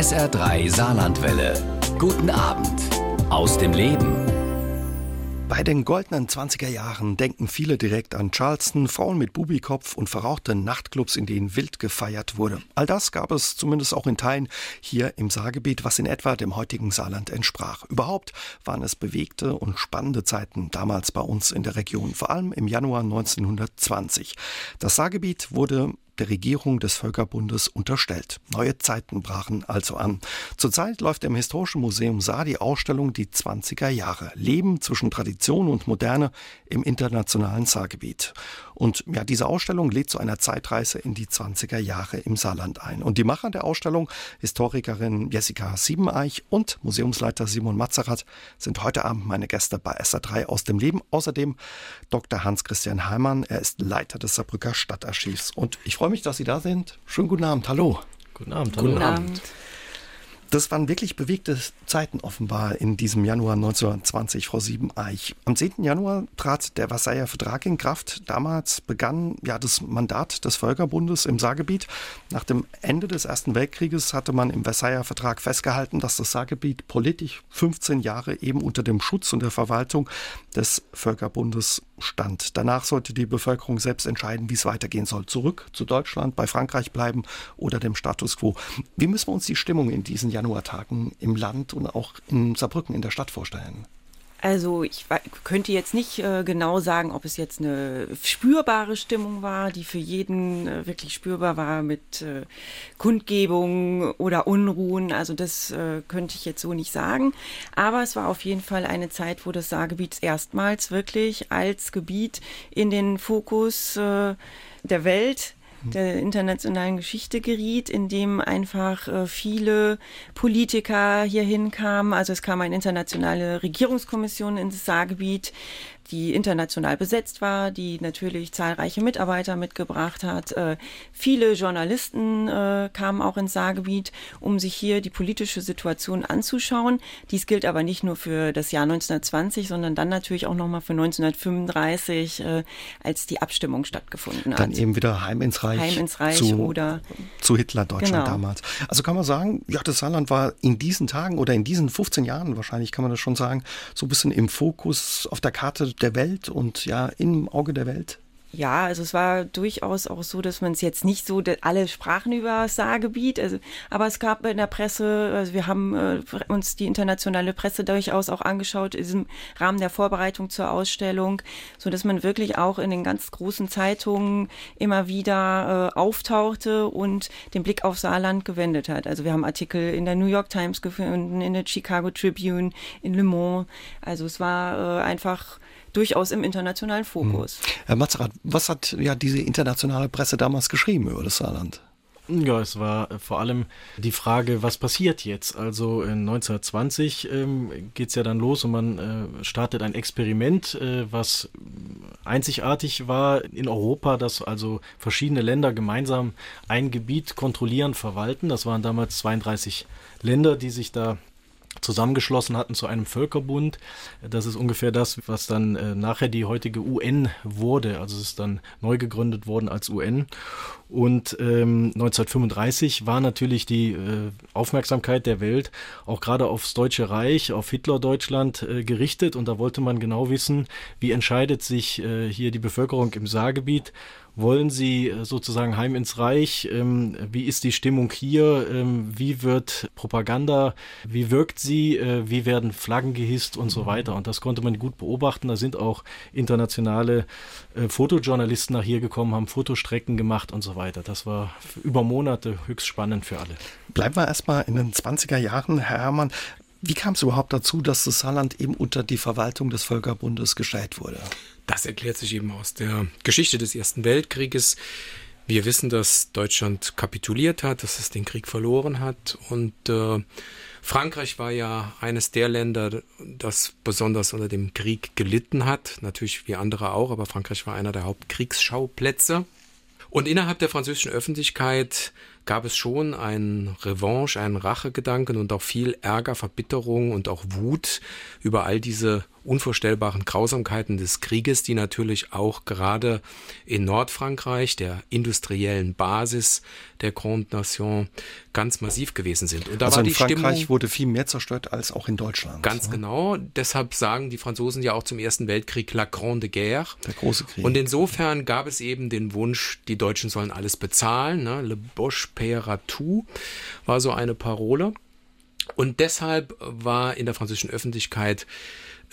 SR3 Saarlandwelle. Guten Abend aus dem Leben. Bei den goldenen 20er Jahren denken viele direkt an Charleston, Frauen mit Bubikopf und verrauchte Nachtclubs, in denen wild gefeiert wurde. All das gab es zumindest auch in Teilen hier im Saargebiet, was in etwa dem heutigen Saarland entsprach. Überhaupt waren es bewegte und spannende Zeiten damals bei uns in der Region, vor allem im Januar 1920. Das Saargebiet wurde der Regierung des Völkerbundes unterstellt. Neue Zeiten brachen also an. Zurzeit läuft im Historischen Museum Saar die Ausstellung Die 20er Jahre. Leben zwischen Tradition und Moderne im internationalen Saargebiet. Und ja, diese Ausstellung lädt zu einer Zeitreise in die 20er Jahre im Saarland ein. Und die Macher der Ausstellung, Historikerin Jessica Siebeneich und Museumsleiter Simon Mazerat, sind heute Abend meine Gäste bei SA3 aus dem Leben. Außerdem Dr. Hans-Christian Heimann. Er ist Leiter des Saarbrücker Stadtarchivs. Und ich freue mich, dass Sie da sind. Schönen guten Abend. Hallo. Guten Abend. Hallo. Guten Abend. Das waren wirklich bewegte Zeiten offenbar in diesem Januar 1920, Frau Siebeneich. Am 10. Januar trat der Versailler Vertrag in Kraft. Damals begann ja das Mandat des Völkerbundes im Saargebiet. Nach dem Ende des Ersten Weltkrieges hatte man im Versailler Vertrag festgehalten, dass das Saargebiet politisch 15 Jahre eben unter dem Schutz und der Verwaltung des Völkerbundes stand. Danach sollte die Bevölkerung selbst entscheiden, wie es weitergehen soll. Zurück zu Deutschland, bei Frankreich bleiben oder dem Status quo. Wie müssen wir uns die Stimmung in diesen Januartagen im Land und auch in Saarbrücken in der Stadt vorstellen? Also ich könnte jetzt nicht äh, genau sagen, ob es jetzt eine spürbare Stimmung war, die für jeden äh, wirklich spürbar war mit äh, Kundgebungen oder Unruhen. Also das äh, könnte ich jetzt so nicht sagen. Aber es war auf jeden Fall eine Zeit, wo das Saargebiet erstmals wirklich als Gebiet in den Fokus äh, der Welt der internationalen Geschichte geriet, in dem einfach äh, viele Politiker hierhin kamen. Also es kam eine internationale Regierungskommission ins Saargebiet, die international besetzt war, die natürlich zahlreiche Mitarbeiter mitgebracht hat. Äh, viele Journalisten äh, kamen auch ins Saargebiet, um sich hier die politische Situation anzuschauen. Dies gilt aber nicht nur für das Jahr 1920, sondern dann natürlich auch nochmal für 1935, äh, als die Abstimmung stattgefunden hat. Dann eben wieder Heim ins Reich. Heim ins Reich zu, oder zu Hitler-Deutschland Genau. damals. Also kann man sagen, ja, das Saarland war in diesen Tagen oder in diesen 15 Jahren wahrscheinlich, kann man das schon sagen, so ein bisschen im Fokus auf der Karte der Welt und ja, im Auge der Welt. Ja, also es war durchaus auch so, dass man es jetzt nicht so, alle sprachen über das Saargebiet, also, aber es gab in der Presse, also wir haben äh, uns die internationale Presse durchaus auch angeschaut im Rahmen der Vorbereitung zur Ausstellung, so dass man wirklich auch in den ganz großen Zeitungen immer wieder äh, auftauchte und den Blick auf Saarland gewendet hat. Also wir haben Artikel in der New York Times gefunden, in der Chicago Tribune, in Le Mans. Also es war äh, einfach durchaus im internationalen Fokus. Herr Mazerat, was hat ja diese internationale Presse damals geschrieben über das Saarland? Ja, es war äh, vor allem die Frage, was passiert jetzt? Also in 1920 ähm, geht es ja dann los und man äh, startet ein Experiment, äh, was einzigartig war in Europa, dass also verschiedene Länder gemeinsam ein Gebiet kontrollieren, verwalten. Das waren damals 32 Länder, die sich da zusammengeschlossen hatten zu einem Völkerbund. Das ist ungefähr das, was dann äh, nachher die heutige UN wurde. Also es ist dann neu gegründet worden als UN. Und ähm, 1935 war natürlich die äh, Aufmerksamkeit der Welt auch gerade aufs Deutsche Reich, auf Hitler-Deutschland äh, gerichtet. Und da wollte man genau wissen, wie entscheidet sich äh, hier die Bevölkerung im Saargebiet wollen Sie äh, sozusagen heim ins Reich? Ähm, wie ist die Stimmung hier? Ähm, wie wird Propaganda? Wie wirkt sie? Äh, wie werden Flaggen gehisst und so weiter? Und das konnte man gut beobachten. Da sind auch internationale äh, Fotojournalisten nach hier gekommen, haben Fotostrecken gemacht und so weiter. Das war über Monate höchst spannend für alle. Bleiben wir erstmal in den 20er Jahren, Herr Herrmann. Wie kam es überhaupt dazu, dass das Saarland eben unter die Verwaltung des Völkerbundes gestellt wurde? Das erklärt sich eben aus der Geschichte des Ersten Weltkrieges. Wir wissen, dass Deutschland kapituliert hat, dass es den Krieg verloren hat. Und äh, Frankreich war ja eines der Länder, das besonders unter dem Krieg gelitten hat. Natürlich wie andere auch, aber Frankreich war einer der Hauptkriegsschauplätze. Und innerhalb der französischen Öffentlichkeit gab es schon einen Revanche, einen Rachegedanken und auch viel Ärger, Verbitterung und auch Wut über all diese unvorstellbaren Grausamkeiten des Krieges, die natürlich auch gerade in Nordfrankreich, der industriellen Basis der Grande Nation, ganz massiv gewesen sind. Und da also war in Frankreich Stimmung, wurde viel mehr zerstört als auch in Deutschland. Ganz ne? genau. Deshalb sagen die Franzosen ja auch zum Ersten Weltkrieg La Grande Guerre. Der große Krieg. Und insofern gab es eben den Wunsch, die Deutschen sollen alles bezahlen. Ne? Le Bosch paiera tout war so eine Parole. Und deshalb war in der französischen Öffentlichkeit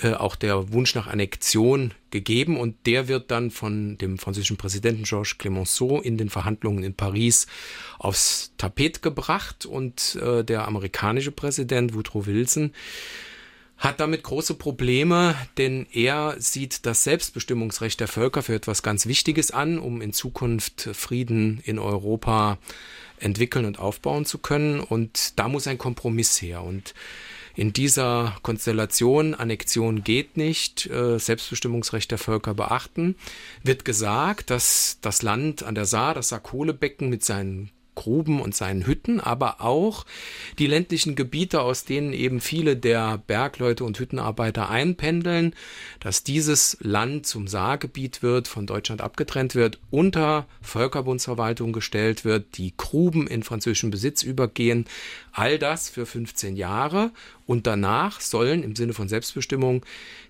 äh, auch der Wunsch nach Annexion gegeben und der wird dann von dem französischen Präsidenten Georges Clemenceau in den Verhandlungen in Paris aufs Tapet gebracht und äh, der amerikanische Präsident Woodrow Wilson hat damit große Probleme, denn er sieht das Selbstbestimmungsrecht der Völker für etwas ganz Wichtiges an, um in Zukunft Frieden in Europa entwickeln und aufbauen zu können. Und da muss ein Kompromiss her. Und in dieser Konstellation, Annexion geht nicht, äh, Selbstbestimmungsrecht der Völker beachten, wird gesagt, dass das Land an der Saar, das Saarkohlebecken mit seinen Gruben und seinen Hütten, aber auch die ländlichen Gebiete, aus denen eben viele der Bergleute und Hüttenarbeiter einpendeln, dass dieses Land zum Saargebiet wird, von Deutschland abgetrennt wird, unter Völkerbundsverwaltung gestellt wird, die Gruben in französischen Besitz übergehen, all das für 15 Jahre. Und danach sollen im Sinne von Selbstbestimmung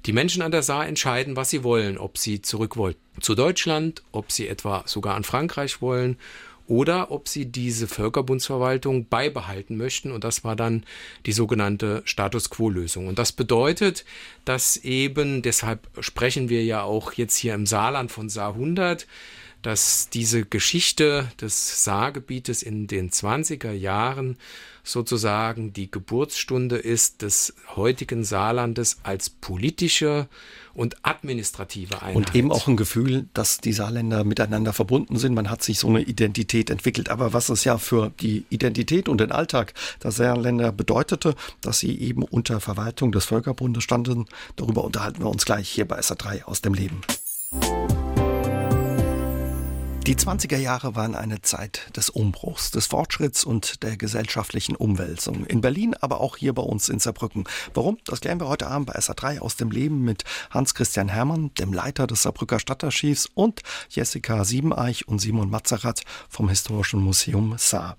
die Menschen an der Saar entscheiden, was sie wollen, ob sie zurück wollen zu Deutschland, ob sie etwa sogar an Frankreich wollen oder ob sie diese Völkerbundsverwaltung beibehalten möchten. Und das war dann die sogenannte Status Quo-Lösung. Und das bedeutet, dass eben, deshalb sprechen wir ja auch jetzt hier im Saarland von Saar 100, dass diese Geschichte des Saargebietes in den 20er Jahren sozusagen die Geburtsstunde ist des heutigen Saarlandes als politische und administrative Einheit. Und eben auch ein Gefühl, dass die Saarländer miteinander verbunden sind. Man hat sich so eine Identität entwickelt. Aber was es ja für die Identität und den Alltag der Saarländer bedeutete, dass sie eben unter Verwaltung des Völkerbundes standen, darüber unterhalten wir uns gleich hier bei SA3 aus dem Leben. Die 20er Jahre waren eine Zeit des Umbruchs, des Fortschritts und der gesellschaftlichen Umwälzung. In Berlin, aber auch hier bei uns in Saarbrücken. Warum? Das klären wir heute Abend bei SA3 aus dem Leben mit Hans-Christian Hermann, dem Leiter des Saarbrücker Stadtarchivs und Jessica Siebeneich und Simon Matzerath vom Historischen Museum Saar.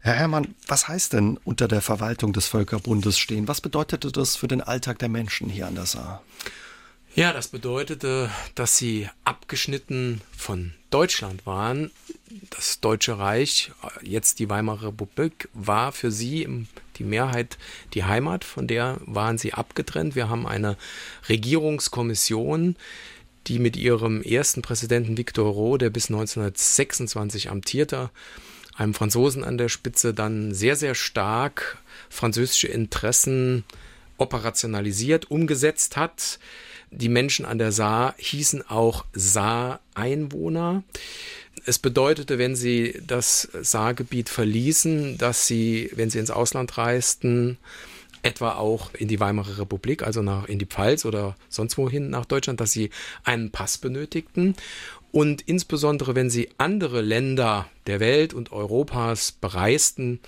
Herr Hermann, was heißt denn unter der Verwaltung des Völkerbundes stehen? Was bedeutete das für den Alltag der Menschen hier an der Saar? Ja, das bedeutete, dass sie abgeschnitten von Deutschland waren. Das Deutsche Reich, jetzt die Weimarer Republik, war für sie die Mehrheit die Heimat, von der waren sie abgetrennt. Wir haben eine Regierungskommission, die mit ihrem ersten Präsidenten Victor Roh, der bis 1926 amtierte, einem Franzosen an der Spitze, dann sehr, sehr stark französische Interessen operationalisiert, umgesetzt hat. Die Menschen an der Saar hießen auch Saar-Einwohner. Es bedeutete, wenn sie das Saargebiet verließen, dass sie, wenn sie ins Ausland reisten, etwa auch in die Weimarer Republik, also nach, in die Pfalz oder sonst wohin nach Deutschland, dass sie einen Pass benötigten. Und insbesondere, wenn sie andere Länder der Welt und Europas bereisten,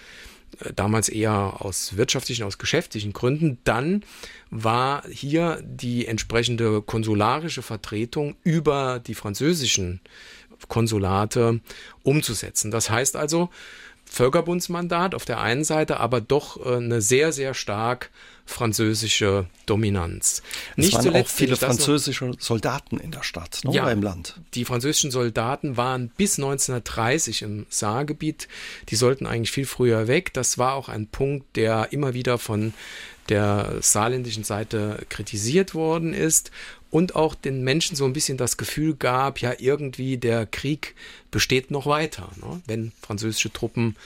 damals eher aus wirtschaftlichen, aus geschäftlichen Gründen, dann war hier die entsprechende konsularische Vertretung über die französischen Konsulate umzusetzen. Das heißt also, Völkerbundsmandat auf der einen Seite, aber doch äh, eine sehr, sehr stark französische Dominanz. Es Nicht waren zuletzt auch viele französische Soldaten in der Stadt, ne, ja, im Land. Die französischen Soldaten waren bis 1930 im Saargebiet. Die sollten eigentlich viel früher weg. Das war auch ein Punkt, der immer wieder von der saarländischen Seite kritisiert worden ist und auch den Menschen so ein bisschen das Gefühl gab, ja irgendwie der Krieg besteht noch weiter, ne? wenn französische Truppen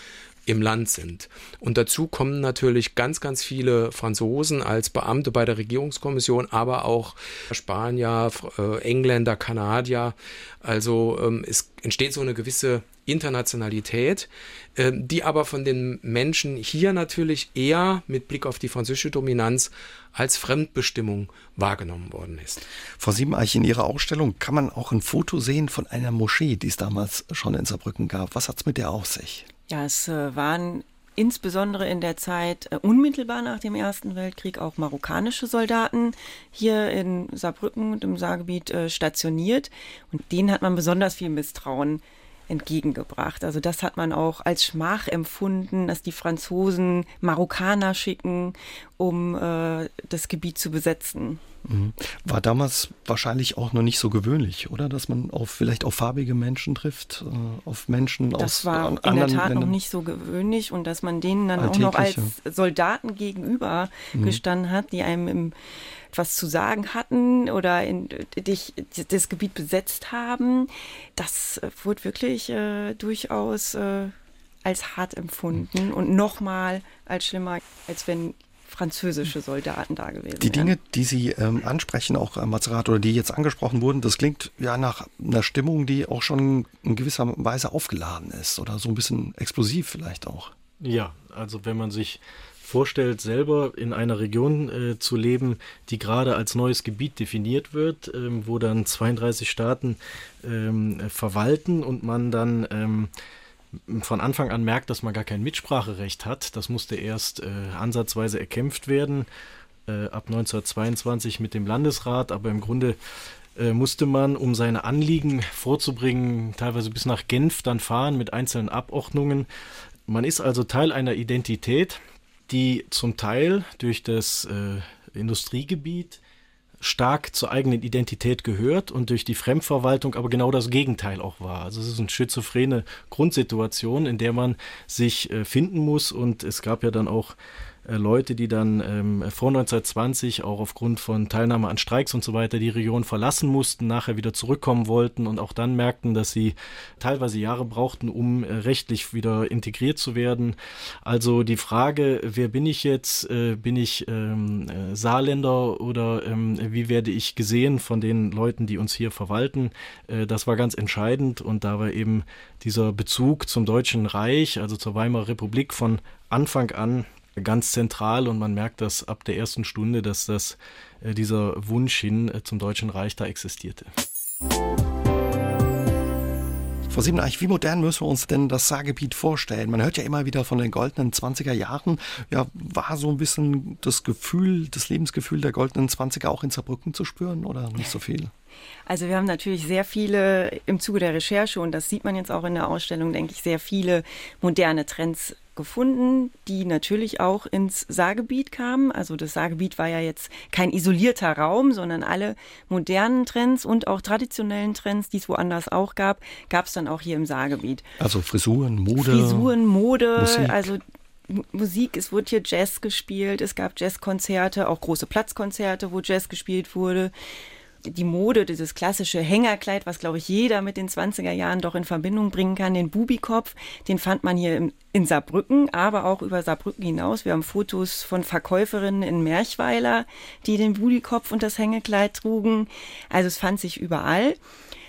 im Land sind. Und dazu kommen natürlich ganz, ganz viele Franzosen als Beamte bei der Regierungskommission, aber auch Spanier, äh, Engländer, Kanadier. Also ähm, es entsteht so eine gewisse Internationalität, äh, die aber von den Menschen hier natürlich eher mit Blick auf die französische Dominanz als Fremdbestimmung wahrgenommen worden ist. Frau Siebeneich, in Ihrer Ausstellung kann man auch ein Foto sehen von einer Moschee, die es damals schon in Saarbrücken gab. Was hat es mit der auf sich? Ja, es äh, waren insbesondere in der Zeit äh, unmittelbar nach dem Ersten Weltkrieg auch marokkanische Soldaten hier in Saarbrücken und im Saargebiet äh, stationiert. Und denen hat man besonders viel Misstrauen entgegengebracht. Also das hat man auch als Schmach empfunden, dass die Franzosen Marokkaner schicken, um das Gebiet zu besetzen. Mhm. War damals wahrscheinlich auch noch nicht so gewöhnlich, oder? Dass man auf vielleicht auf farbige Menschen trifft, äh, auf Menschen das aus Das war in der Tat Ländern. noch nicht so gewöhnlich und dass man denen dann auch noch als Soldaten gegenüber mhm. gestanden hat, die einem im was zu sagen hatten oder in, dich, das Gebiet besetzt haben, das wurde wirklich äh, durchaus äh, als hart empfunden und nochmal als schlimmer, als wenn französische Soldaten da gewesen Die Dinge, die Sie ähm, ansprechen, auch äh, Mazerat, oder die jetzt angesprochen wurden, das klingt ja nach einer Stimmung, die auch schon in gewisser Weise aufgeladen ist oder so ein bisschen explosiv vielleicht auch. Ja, also wenn man sich vorstellt, selber in einer Region äh, zu leben, die gerade als neues Gebiet definiert wird, ähm, wo dann 32 Staaten ähm, verwalten und man dann ähm, von Anfang an merkt, dass man gar kein Mitspracherecht hat. Das musste erst äh, ansatzweise erkämpft werden, äh, ab 1922 mit dem Landesrat, aber im Grunde äh, musste man, um seine Anliegen vorzubringen, teilweise bis nach Genf dann fahren mit einzelnen Abordnungen. Man ist also Teil einer Identität, die zum Teil durch das äh, Industriegebiet stark zur eigenen Identität gehört und durch die Fremdverwaltung aber genau das Gegenteil auch war. Also es ist eine schizophrene Grundsituation, in der man sich äh, finden muss und es gab ja dann auch Leute, die dann ähm, vor 1920 auch aufgrund von Teilnahme an Streiks und so weiter die Region verlassen mussten, nachher wieder zurückkommen wollten und auch dann merkten, dass sie teilweise Jahre brauchten, um äh, rechtlich wieder integriert zu werden. Also die Frage, wer bin ich jetzt? Äh, bin ich ähm, äh, Saarländer oder ähm, wie werde ich gesehen von den Leuten, die uns hier verwalten? Äh, das war ganz entscheidend und da war eben dieser Bezug zum Deutschen Reich, also zur Weimarer Republik von Anfang an ganz zentral und man merkt das ab der ersten Stunde, dass das, äh, dieser Wunsch hin äh, zum Deutschen Reich da existierte. Frau Siebeneich, wie modern müssen wir uns denn das Saargebiet vorstellen? Man hört ja immer wieder von den goldenen 20er Jahren. Ja, war so ein bisschen das Gefühl, das Lebensgefühl der goldenen 20er auch in Saarbrücken zu spüren oder nicht so viel? Also wir haben natürlich sehr viele im Zuge der Recherche und das sieht man jetzt auch in der Ausstellung, denke ich, sehr viele moderne Trends gefunden, die natürlich auch ins Saargebiet kamen. Also das Saargebiet war ja jetzt kein isolierter Raum, sondern alle modernen Trends und auch traditionellen Trends, die es woanders auch gab, gab es dann auch hier im Saargebiet. Also Frisuren, Mode. Frisuren, Mode, Musik. also Musik, es wurde hier Jazz gespielt, es gab Jazzkonzerte, auch große Platzkonzerte, wo Jazz gespielt wurde die Mode, dieses klassische Hängerkleid, was glaube ich jeder mit den 20er Jahren doch in Verbindung bringen kann, den Bubikopf, den fand man hier in Saarbrücken, aber auch über Saarbrücken hinaus. Wir haben Fotos von Verkäuferinnen in Merchweiler, die den Bubikopf und das Hängekleid trugen. Also es fand sich überall.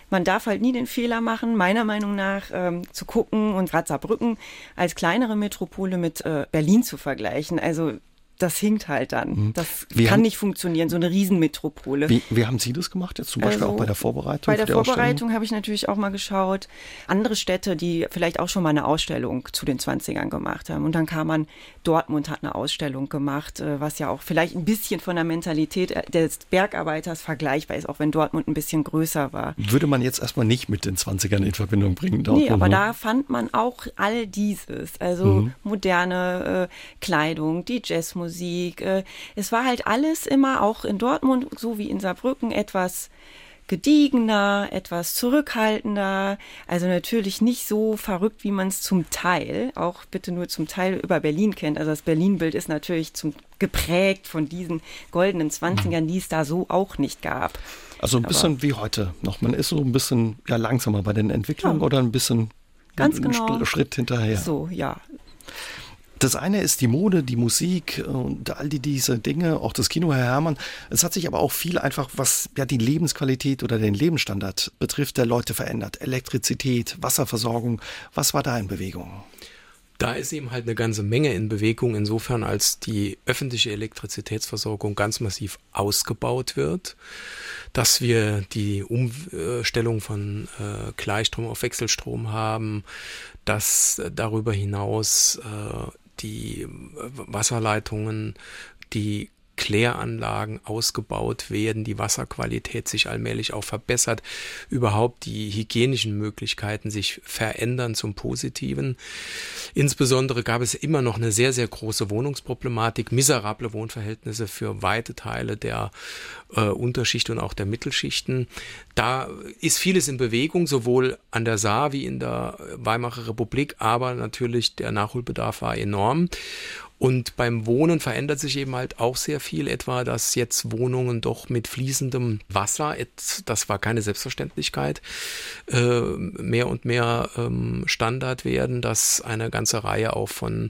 Man darf halt nie den Fehler machen, meiner Meinung nach, ähm, zu gucken und gerade Saarbrücken als kleinere Metropole mit äh, Berlin zu vergleichen. Also das hinkt halt dann. Mhm. Das wie kann haben, nicht funktionieren, so eine Riesenmetropole. Wie, wie, haben Sie das gemacht jetzt zum Beispiel also, auch bei der Vorbereitung? Bei der, der Vorbereitung habe ich natürlich auch mal geschaut, andere Städte, die vielleicht auch schon mal eine Ausstellung zu den 20ern gemacht haben. Und dann kam man, Dortmund hat eine Ausstellung gemacht, äh, was ja auch vielleicht ein bisschen von der Mentalität des Bergarbeiters vergleichbar ist, auch wenn Dortmund ein bisschen größer war. Würde man jetzt erstmal nicht mit den 20ern in Verbindung bringen. Dortmund, nee, aber ne? da fand man auch all dieses. Also mhm. moderne äh, Kleidung, die Jazzmusik, Musik. Äh, es war halt alles immer, auch in Dortmund, so wie in Saarbrücken, etwas gediegener, etwas zurückhaltender, also natürlich nicht so verrückt, wie man es zum Teil, auch bitte nur zum Teil über Berlin kennt. Also das Berlin-Bild ist natürlich zum, geprägt von diesen goldenen Zwanzigern, die es da so auch nicht gab. Also ein bisschen Aber, wie heute noch. Man ist so ein bisschen ja, langsamer bei den Entwicklungen ja. oder ein bisschen Ganz einen genau. Schritt hinterher. So, ja. Das eine ist die Mode, die Musik und all die, diese Dinge, auch das Kino, Herr Herrmann. Es hat sich aber auch viel einfach, was ja die Lebensqualität oder den Lebensstandard betrifft, der Leute verändert. Elektrizität, Wasserversorgung. Was war da in Bewegung? da ist eben halt eine ganze Menge in Bewegung, insofern als die öffentliche Elektrizitätsversorgung ganz massiv ausgebaut wird, dass wir die Umstellung von äh, Gleichstrom auf Wechselstrom haben, dass darüber hinaus äh, die Wasserleitungen, die Kläranlagen ausgebaut werden, die Wasserqualität sich allmählich auch verbessert, überhaupt die hygienischen Möglichkeiten sich verändern zum Positiven. Insbesondere gab es immer noch eine sehr, sehr große Wohnungsproblematik, miserable Wohnverhältnisse für weite Teile der äh, Unterschicht und auch der Mittelschichten. Da ist vieles in Bewegung, sowohl an der Saar wie in der Weimarer Republik, aber natürlich der Nachholbedarf war enorm. Und beim Wohnen verändert sich eben halt auch sehr viel, etwa, dass jetzt Wohnungen doch mit fließendem Wasser, das war keine Selbstverständlichkeit, äh, mehr und mehr ähm, Standard werden, dass eine ganze Reihe auch von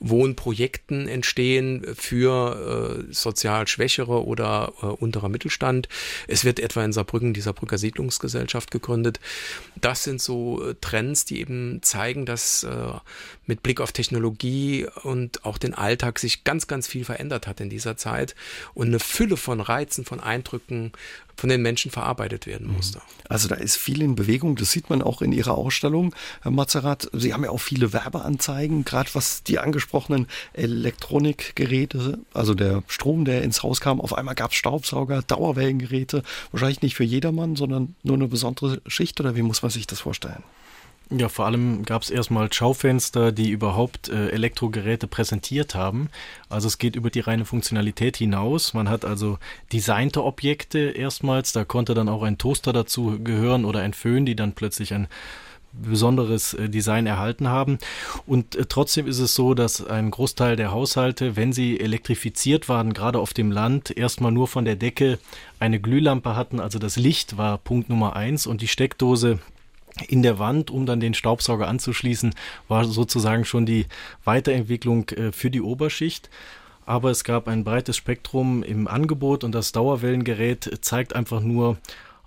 Wohnprojekten entstehen für äh, sozial Schwächere oder äh, unterer Mittelstand. Es wird etwa in Saarbrücken die Saarbrücker Siedlungsgesellschaft gegründet. Das sind so Trends, die eben zeigen, dass mit Blick auf Technologie und auch den Alltag sich ganz, ganz viel verändert hat in dieser Zeit und eine Fülle von Reizen, von Eindrücken von den Menschen verarbeitet werden mhm. musste. Also da ist viel in Bewegung, das sieht man auch in Ihrer Ausstellung, Herr Mazerat. Sie haben ja auch viele Werbeanzeigen, gerade was die angesprochenen Elektronikgeräte, also der Strom, der ins Haus kam, auf einmal gab es Staubsauger, Dauerwellengeräte, wahrscheinlich nicht für jedermann, sondern nur eine besondere Schicht oder wie muss man sich das vorstellen? Ja, vor allem gab es erstmal Schaufenster, die überhaupt äh, Elektrogeräte präsentiert haben. Also es geht über die reine Funktionalität hinaus. Man hat also designte Objekte erstmals, da konnte dann auch ein Toaster dazu gehören oder ein Föhn, die dann plötzlich ein besonderes äh, Design erhalten haben. Und äh, trotzdem ist es so, dass ein Großteil der Haushalte, wenn sie elektrifiziert waren, gerade auf dem Land, erstmal nur von der Decke eine Glühlampe hatten. Also das Licht war Punkt Nummer eins und die Steckdose in der Wand, um dann den Staubsauger anzuschließen, war sozusagen schon die Weiterentwicklung äh, für die Oberschicht. Aber es gab ein breites Spektrum im Angebot und das Dauerwellengerät zeigt einfach nur,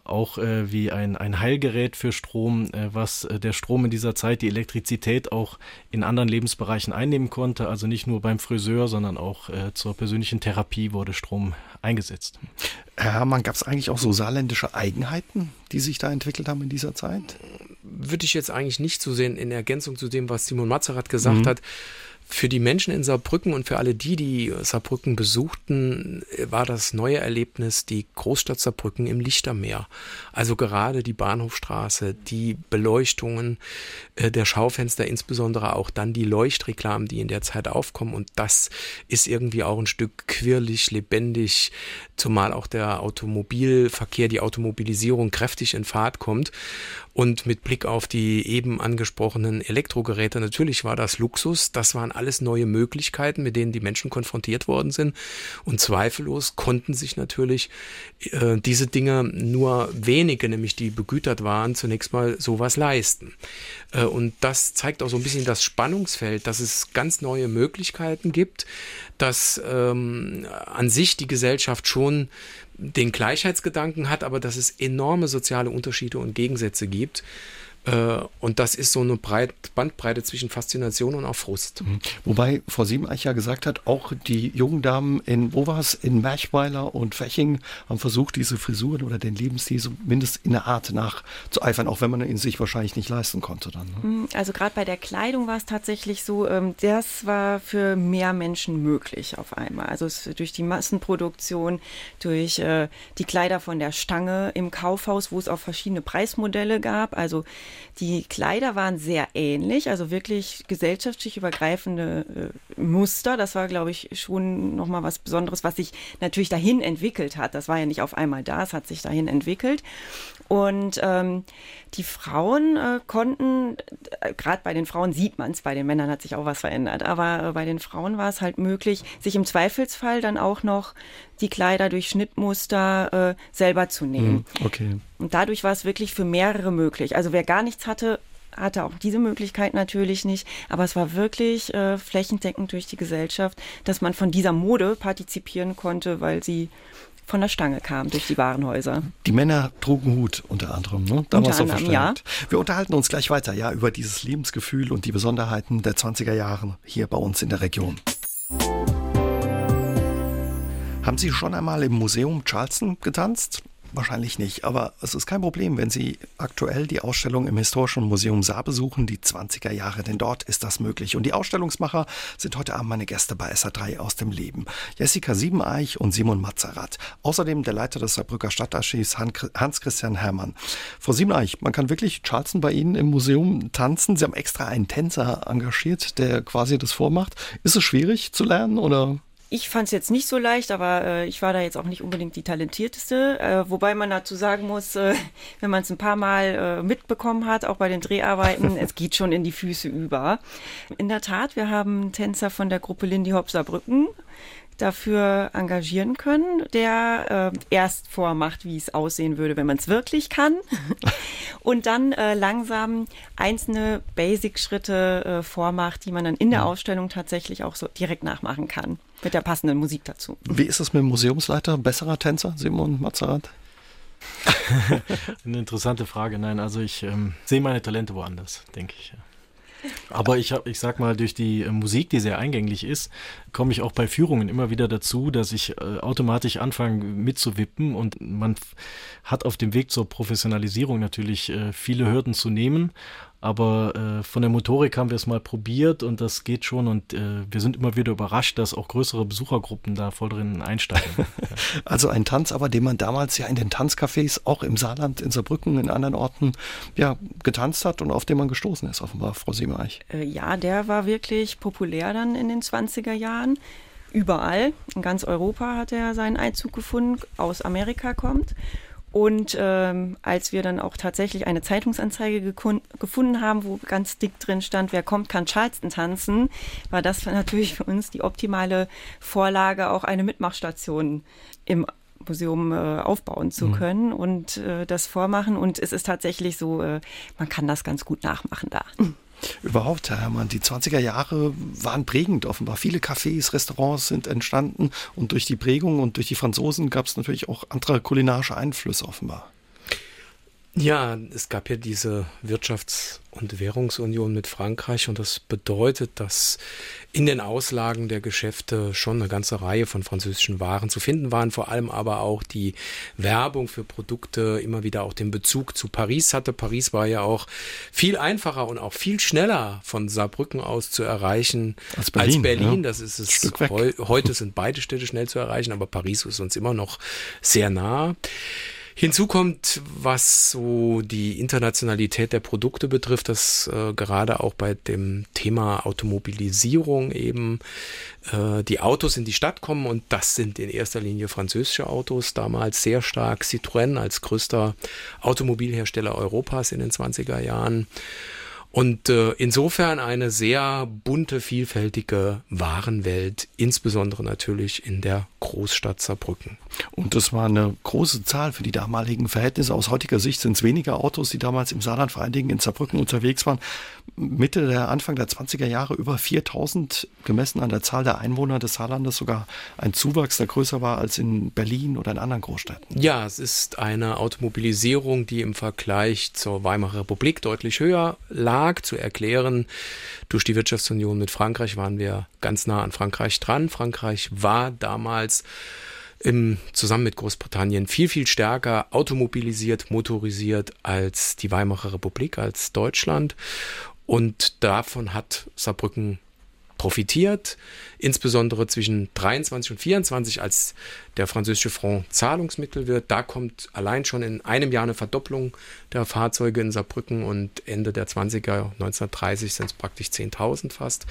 auch äh, wie ein, ein Heilgerät für Strom, äh, was äh, der Strom in dieser Zeit, die Elektrizität auch in anderen Lebensbereichen einnehmen konnte. Also nicht nur beim Friseur, sondern auch äh, zur persönlichen Therapie wurde Strom eingesetzt. Herr Herrmann, gab es eigentlich auch so saarländische Eigenheiten, die sich da entwickelt haben in dieser Zeit? Würde ich jetzt eigentlich nicht so sehen, in Ergänzung zu dem, was Simon Mazerat gesagt mhm. hat. Für die Menschen in Saarbrücken und für alle die, die Saarbrücken besuchten, war das neue Erlebnis die Großstadt Saarbrücken im Lichtermeer. Also gerade die Bahnhofstraße, die Beleuchtungen äh, der Schaufenster, insbesondere auch dann die Leuchtreklamen, die in der Zeit aufkommen. Und das ist irgendwie auch ein Stück quirlig, lebendig, zumal auch der Automobilverkehr, die Automobilisierung kräftig in Fahrt kommt. Und mit Blick auf die eben angesprochenen Elektrogeräte, natürlich war das Luxus. Das waren alles neue Möglichkeiten, mit denen die Menschen konfrontiert worden sind. Und zweifellos konnten sich natürlich äh, diese Dinge nur wenige, nämlich die begütert waren, zunächst mal sowas leisten. Äh, und das zeigt auch so ein bisschen das Spannungsfeld, dass es ganz neue Möglichkeiten gibt, dass ähm, an sich die Gesellschaft schon den Gleichheitsgedanken hat, aber dass es enorme soziale Unterschiede und Gegensätze gibt. Äh, und das ist so eine Breit Bandbreite zwischen Faszination und auch Frust. Mhm. Wobei Frau Siebeneich ja gesagt hat, auch die jungen Damen in, wo war es, in Merchweiler und Feching haben versucht, diese Frisuren oder den Lebensstil zumindest in der Art nachzueifern, auch wenn man ihn sich wahrscheinlich nicht leisten konnte dann. Ne? Mhm, also gerade bei der Kleidung war es tatsächlich so, ähm, das war für mehr Menschen möglich auf einmal. Also durch die Massenproduktion, durch äh, die Kleider von der Stange im Kaufhaus, wo es auch verschiedene Preismodelle gab. Also die Kleider waren sehr ähnlich, also wirklich gesellschaftlich übergreifende äh, Muster. Das war, glaube ich, schon nochmal was Besonderes, was sich natürlich dahin entwickelt hat. Das war ja nicht auf einmal da, es hat sich dahin entwickelt. Und ähm, die Frauen äh, konnten, äh, gerade bei den Frauen sieht man es, bei den Männern hat sich auch was verändert, aber äh, bei den Frauen war es halt möglich, sich im Zweifelsfall dann auch noch die Kleider durch Schnittmuster äh, selber zu nähen. Hm, okay. Und dadurch war es wirklich für mehrere möglich. Also wer gar nichts hatte, hatte auch diese Möglichkeit natürlich nicht, aber es war wirklich äh, flächendeckend durch die Gesellschaft, dass man von dieser Mode partizipieren konnte, weil sie von der Stange kam durch die Warenhäuser. Die Männer trugen Hut unter anderem, ne? Damals unter anderem, ja. Wir unterhalten uns gleich weiter, ja, über dieses Lebensgefühl und die Besonderheiten der 20er Jahre hier bei uns in der Region. Haben Sie schon einmal im Museum Charleston getanzt? Wahrscheinlich nicht, aber es ist kein Problem, wenn Sie aktuell die Ausstellung im Historischen Museum Saar besuchen, die 20er Jahre, denn dort ist das möglich. Und die Ausstellungsmacher sind heute Abend meine Gäste bei SA3 aus dem Leben. Jessica Siebeneich und Simon Mazerat. Außerdem der Leiter des Saarbrücker Stadtarchivs Hans-Christian Herrmann. Frau Siebeneich, man kann wirklich Charleston bei Ihnen im Museum tanzen. Sie haben extra einen Tänzer engagiert, der quasi das vormacht. Ist es schwierig zu lernen oder? Ich fand es jetzt nicht so leicht, aber äh, ich war da jetzt auch nicht unbedingt die talentierteste. Äh, wobei man dazu sagen muss, äh, wenn man es ein paar Mal äh, mitbekommen hat, auch bei den Dreharbeiten, es geht schon in die Füße über. In der Tat, wir haben Tänzer von der Gruppe Lindy Hop Saarbrücken dafür engagieren können, der äh, erst vormacht, wie es aussehen würde, wenn man es wirklich kann, und dann äh, langsam einzelne Basic-Schritte äh, vormacht, die man dann in der Ausstellung tatsächlich auch so direkt nachmachen kann, mit der passenden Musik dazu. Wie ist es mit dem Museumsleiter? Besserer Tänzer, Simon Mazerat? Eine interessante Frage. Nein, also ich ähm, sehe meine Talente woanders, denke ich. Ja. Aber ich habe, ich sag mal, durch die äh, Musik, die sehr eingänglich ist, komme ich auch bei Führungen immer wieder dazu, dass ich äh, automatisch anfange mitzuwippen und man hat auf dem Weg zur Professionalisierung natürlich äh, viele Hürden zu nehmen. Aber äh, von der Motorik haben wir es mal probiert und das geht schon und äh, wir sind immer wieder überrascht, dass auch größere Besuchergruppen da voll drin einsteigen. also ein Tanz, aber den man damals ja in den Tanzcafés, auch im Saarland, in Saarbrücken, in anderen Orten, ja, getanzt hat und auf den man gestoßen ist, offenbar, Frau Siemereich. Äh, ja, der war wirklich populär dann in den 20er Jahren überall. In ganz Europa hat er seinen Einzug gefunden, aus Amerika kommt. Und ähm, als wir dann auch tatsächlich eine Zeitungsanzeige gefunden haben, wo ganz dick drin stand, wer kommt, kann Charleston tanzen, war das natürlich für uns die optimale Vorlage, auch eine Mitmachstation im Museum äh, aufbauen zu mhm. können und äh, das vormachen. Und es ist tatsächlich so, äh, man kann das ganz gut nachmachen da. Überhaupt, Herr Herrmann, die 20er Jahre waren prägend offenbar. Viele Cafés, Restaurants sind entstanden und durch die Prägung und durch die Franzosen gab es natürlich auch andere kulinarische Einflüsse offenbar. Ja, es gab ja diese Wirtschafts- und Währungsunion mit Frankreich und das bedeutet, dass in den Auslagen der Geschäfte schon eine ganze Reihe von französischen Waren zu finden waren, vor allem aber auch die Werbung für Produkte immer wieder auch den Bezug zu Paris hatte. Paris war ja auch viel einfacher und auch viel schneller von Saarbrücken aus zu erreichen als Berlin. Als Berlin. Ja. Das ist es. Heu heute sind beide Städte schnell zu erreichen, aber Paris ist uns immer noch sehr nah. Hinzu kommt, was so die Internationalität der Produkte betrifft, dass äh, gerade auch bei dem Thema Automobilisierung eben äh, die Autos in die Stadt kommen und das sind in erster Linie französische Autos, damals sehr stark Citroën als größter Automobilhersteller Europas in den 20er Jahren. Und äh, insofern eine sehr bunte, vielfältige Warenwelt, insbesondere natürlich in der Großstadt Saarbrücken. Und das war eine große Zahl für die damaligen Verhältnisse. Aus heutiger Sicht sind es weniger Autos, die damals im Saarland, vor allen Dingen in Saarbrücken unterwegs waren. Mitte der Anfang der 20er Jahre über 4000 gemessen an der Zahl der Einwohner des Saarlandes sogar ein Zuwachs, der größer war als in Berlin oder in anderen Großstädten. Ja, es ist eine Automobilisierung, die im Vergleich zur Weimarer Republik deutlich höher lag. Zu erklären, durch die Wirtschaftsunion mit Frankreich waren wir ganz nah an Frankreich dran. Frankreich war damals im, zusammen mit Großbritannien viel, viel stärker automobilisiert, motorisiert als die Weimarer Republik, als Deutschland. Und davon hat Saarbrücken profitiert, insbesondere zwischen 23 und 24, als der französische Franc Zahlungsmittel wird. Da kommt allein schon in einem Jahr eine Verdopplung der Fahrzeuge in Saarbrücken und Ende der 20er, 1930 sind es praktisch 10.000 fast.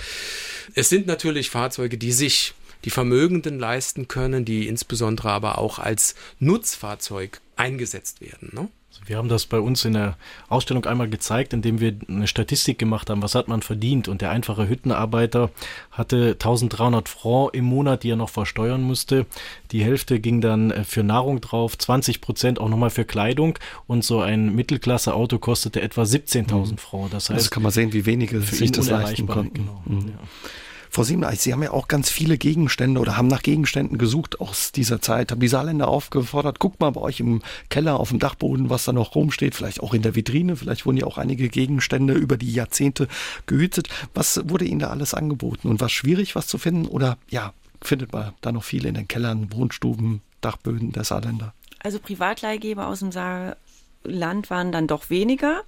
Es sind natürlich Fahrzeuge, die sich die Vermögenden leisten können, die insbesondere aber auch als Nutzfahrzeug eingesetzt werden. Ne? Wir haben das bei uns in der Ausstellung einmal gezeigt, indem wir eine Statistik gemacht haben, was hat man verdient. Und der einfache Hüttenarbeiter hatte 1300 Franc im Monat, die er noch versteuern musste. Die Hälfte ging dann äh, für Nahrung drauf, 20 Prozent auch nochmal für Kleidung. Und so ein Mittelklasse-Auto kostete etwa 17.000 mhm. Franc. Das heißt, also kann man sehen, wie wenige sich das leisten konnten. Genau. Mhm. Ja. Frau Siebeneich, Sie haben ja auch ganz viele Gegenstände oder haben nach Gegenständen gesucht aus dieser Zeit, haben die Saarländer aufgefordert, guckt mal bei euch im Keller auf dem Dachboden, was da noch rumsteht, vielleicht auch in der Vitrine, vielleicht wurden ja auch einige Gegenstände über die Jahrzehnte gehütet. Was wurde Ihnen da alles angeboten und war schwierig, was zu finden oder ja, findet man da noch viel in den Kellern, Wohnstuben, Dachböden der Saarländer? Also Privatleihgeber aus dem Saarland waren dann doch weniger.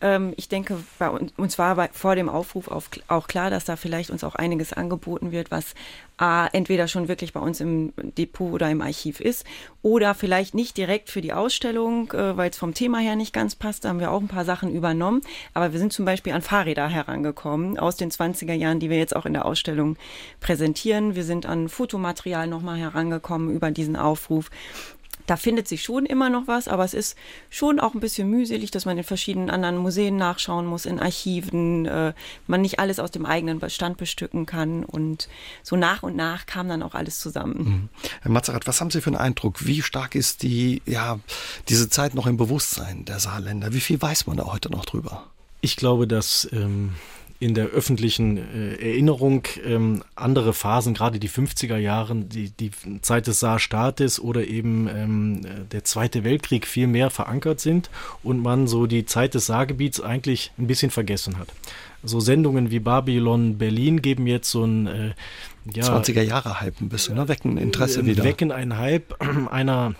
Ähm, ich denke, bei uns, uns war bei, vor dem Aufruf auf, auch klar, dass da vielleicht uns auch einiges angeboten wird, was A, entweder schon wirklich bei uns im Depot oder im Archiv ist oder vielleicht nicht direkt für die Ausstellung, äh, weil es vom Thema her nicht ganz passt. Da haben wir auch ein paar Sachen übernommen. Aber wir sind zum Beispiel an Fahrräder herangekommen aus den 20er Jahren, die wir jetzt auch in der Ausstellung präsentieren. Wir sind an Fotomaterial nochmal herangekommen über diesen Aufruf. Da findet sich schon immer noch was, aber es ist schon auch ein bisschen mühselig, dass man in verschiedenen anderen Museen nachschauen muss, in Archiven, äh, man nicht alles aus dem eigenen Bestand bestücken kann und so nach und nach kam dann auch alles zusammen. Mhm. Herr Mazerat, was haben Sie für einen Eindruck? Wie stark ist die, ja, diese Zeit noch im Bewusstsein der Saarländer? Wie viel weiß man da heute noch drüber? Ich glaube, dass ähm, in der öffentlichen äh, Erinnerung ähm, andere Phasen, gerade die 50er Jahre, die, die Zeit des Saarstaates oder eben ähm, der Zweite Weltkrieg viel mehr verankert sind und man so die Zeit des Saargebiets eigentlich ein bisschen vergessen hat. So Sendungen wie Babylon Berlin geben jetzt so ein äh, ja, 20er Jahre Hype ein bisschen, ne? wecken Interesse äh, wieder. Wecken ein Hype einer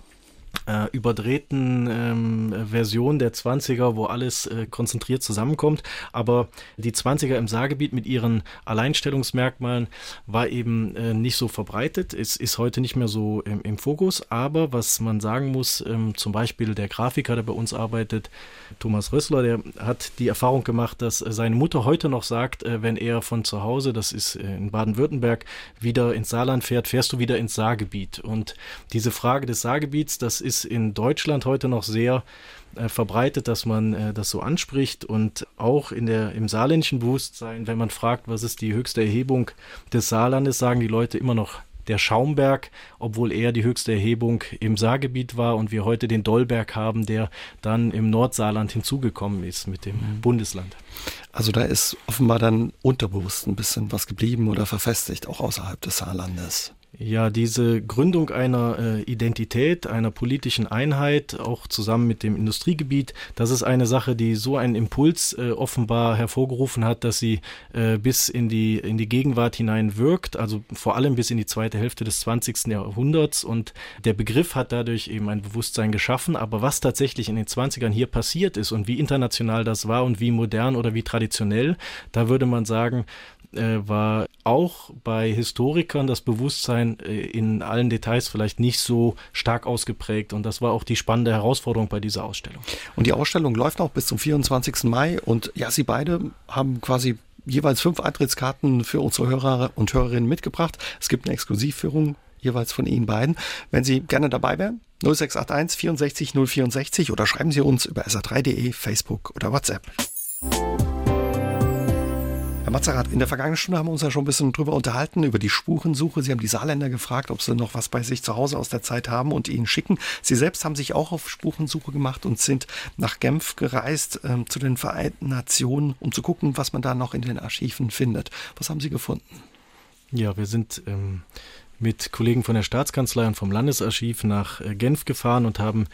äh, überdrehten ähm, Version der 20er, wo alles äh, konzentriert zusammenkommt. Aber die 20er im Saargebiet mit ihren Alleinstellungsmerkmalen war eben äh, nicht so verbreitet. Es ist heute nicht mehr so im, im Fokus. Aber was man sagen muss, ähm, zum Beispiel der Grafiker, der bei uns arbeitet, Thomas Rössler, der hat die Erfahrung gemacht, dass seine Mutter heute noch sagt, äh, wenn er von zu Hause, das ist äh, in Baden-Württemberg, wieder ins Saarland fährt, fährst du wieder ins Saargebiet. Und diese Frage des Saargebiets, das ist in Deutschland heute noch sehr äh, verbreitet, dass man äh, das so anspricht und auch in der, im saarländischen Bewusstsein, wenn man fragt, was ist die höchste Erhebung des Saarlandes, sagen die Leute immer noch der Schaumberg, obwohl er die höchste Erhebung im Saargebiet war und wir heute den Dollberg haben, der dann im Nordsaarland hinzugekommen ist mit dem mhm. Bundesland. Also da ist offenbar dann unterbewusst ein bisschen was geblieben oder verfestigt, auch außerhalb des Saarlandes. Ja, diese Gründung einer äh, Identität, einer politischen Einheit, auch zusammen mit dem Industriegebiet, das ist eine Sache, die so einen Impuls äh, offenbar hervorgerufen hat, dass sie äh, bis in die, in die Gegenwart hinein wirkt, also vor allem bis in die zweite Hälfte des 20. Jahrhunderts. Und der Begriff hat dadurch eben ein Bewusstsein geschaffen. Aber was tatsächlich in den 20ern hier passiert ist und wie international das war und wie modern oder wie traditionell, da würde man sagen, war auch bei Historikern das Bewusstsein äh, in allen Details vielleicht nicht so stark ausgeprägt. Und das war auch die spannende Herausforderung bei dieser Ausstellung. Und die Ausstellung läuft auch bis zum 24. Mai. Und ja, Sie beide haben quasi jeweils fünf Eintrittskarten für unsere Hörer und Hörerinnen mitgebracht. Es gibt eine Exklusivführung jeweils von Ihnen beiden. Wenn Sie gerne dabei wären, 0681 64 064 oder schreiben Sie uns über sa3.de, Facebook oder WhatsApp. Mazerat, in der vergangenen Stunde haben wir uns ja schon ein bisschen drüber unterhalten, über die Spurensuche. Sie haben die Saarländer gefragt, ob sie noch was bei sich zu Hause aus der Zeit haben und ihnen schicken. Sie selbst haben sich auch auf Spurensuche gemacht und sind nach Genf gereist ähm, zu den Vereinten Nationen, um zu gucken, was man da noch in den Archiven findet. Was haben Sie gefunden? Ja, wir sind ähm, mit Kollegen von der Staatskanzlei und vom Landesarchiv nach äh, Genf gefahren und haben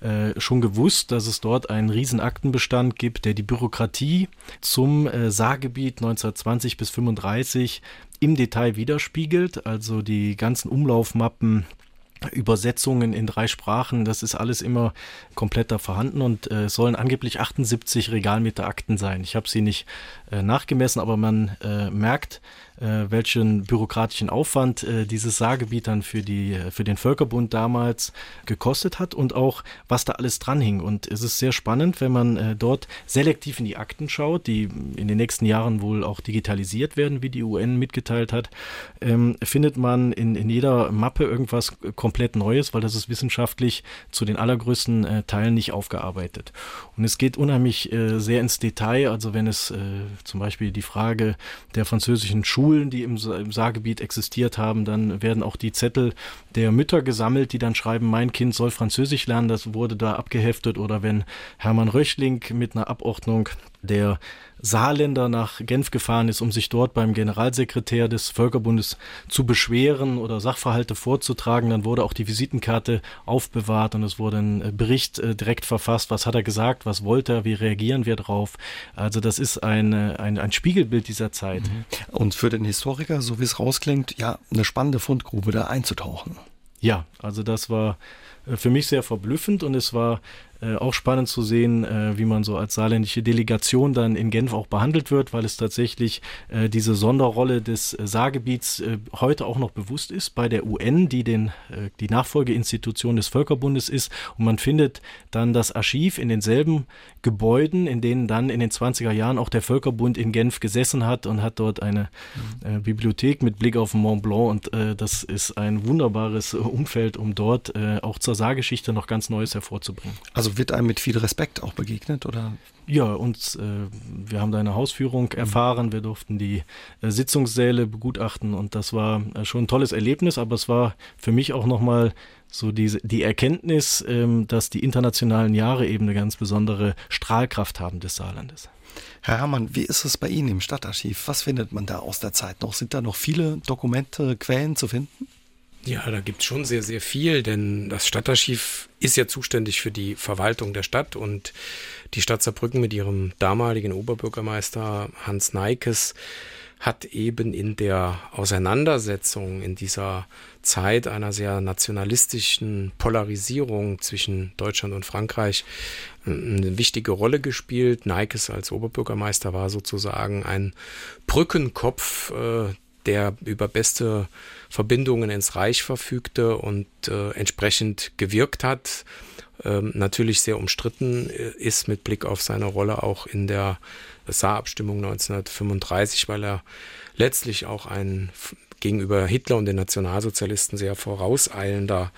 äh, schon gewusst, dass es dort einen riesen Aktenbestand gibt, der die Bürokratie zum äh, Saargebiet 1920 bis 35 im Detail widerspiegelt. Also die ganzen Umlaufmappen, Übersetzungen in drei Sprachen, das ist alles immer komplett da vorhanden und äh, es sollen angeblich 78 Regalmeter Akten sein. Ich habe sie nicht äh, nachgemessen, aber man äh, merkt, äh, welchen bürokratischen Aufwand äh, dieses Saargebiet dann für, die, äh, für den Völkerbund damals gekostet hat und auch, was da alles dran hing. Und es ist sehr spannend, wenn man äh, dort selektiv in die Akten schaut, die in den nächsten Jahren wohl auch digitalisiert werden, wie die UN mitgeteilt hat, ähm, findet man in, in jeder Mappe irgendwas komplett Neues, weil das ist wissenschaftlich zu den allergrößten äh, Teilen nicht aufgearbeitet. Und es geht unheimlich äh, sehr ins Detail, also wenn es zum Beispiel die Frage der französischen Schulen Schulen, die im, im Saargebiet existiert haben. Dann werden auch die Zettel der Mütter gesammelt, die dann schreiben, mein Kind soll Französisch lernen. Das wurde da abgeheftet. Oder wenn Hermann Röchling mit einer Abordnung der Saarländer nach Genf gefahren ist, um sich dort beim Generalsekretär des Völkerbundes zu beschweren oder Sachverhalte vorzutragen. Dann wurde auch die Visitenkarte aufbewahrt und es wurde ein äh, Bericht äh, direkt verfasst. Was hat er gesagt? Was wollte er? Wie reagieren wir drauf? Also das ist ein, ein, ein Spiegelbild dieser Zeit. Mhm. Und für den Historiker, so wie es rausklingt, ja, eine spannende Fundgrube da einzutauchen. Ja, also das war äh, für mich sehr verblüffend und es war äh, auch spannend zu sehen, äh, wie man so als saarländische Delegation dann in Genf auch behandelt wird, weil es tatsächlich äh, diese Sonderrolle des äh, Saargebiets äh, heute auch noch bewusst ist bei der UN, die den, die Nachfolgeinstitution des Völkerbundes ist. Und man findet dann das Archiv in denselben Gebäuden, in denen dann in den 20er Jahren auch der Völkerbund in Genf gesessen hat und hat dort eine mhm. Bibliothek mit Blick auf Mont Blanc. Und das ist ein wunderbares Umfeld, um dort auch zur Saargeschichte noch ganz Neues hervorzubringen. Also also wird einem mit viel Respekt auch begegnet, oder? Ja, uns, äh, wir haben da eine Hausführung mhm. erfahren, wir durften die äh, Sitzungssäle begutachten und das war äh, schon ein tolles Erlebnis, aber es war für mich auch nochmal so diese, die Erkenntnis, ähm, dass die internationalen Jahre eben eine ganz besondere Strahlkraft haben des Saarlandes. Herr Herrmann, wie ist es bei Ihnen im Stadtarchiv? Was findet man da aus der Zeit noch? Sind da noch viele Dokumente, Quellen zu finden? Ja, da gibt es schon sehr, sehr viel, denn das Stadtarchiv ist ja zuständig für die Verwaltung der Stadt und die Stadt Saarbrücken mit ihrem damaligen Oberbürgermeister Hans Neikes hat eben in der Auseinandersetzung in dieser Zeit einer sehr nationalistischen Polarisierung zwischen Deutschland und Frankreich eine wichtige Rolle gespielt. Neikes als Oberbürgermeister war sozusagen ein Brückenkopf äh, der über beste Verbindungen ins Reich verfügte und äh, entsprechend gewirkt hat. Ähm, natürlich sehr umstritten äh, ist mit Blick auf seine Rolle auch in der Saarabstimmung 1935, weil er letztlich auch ein gegenüber Hitler und den Nationalsozialisten sehr vorauseilender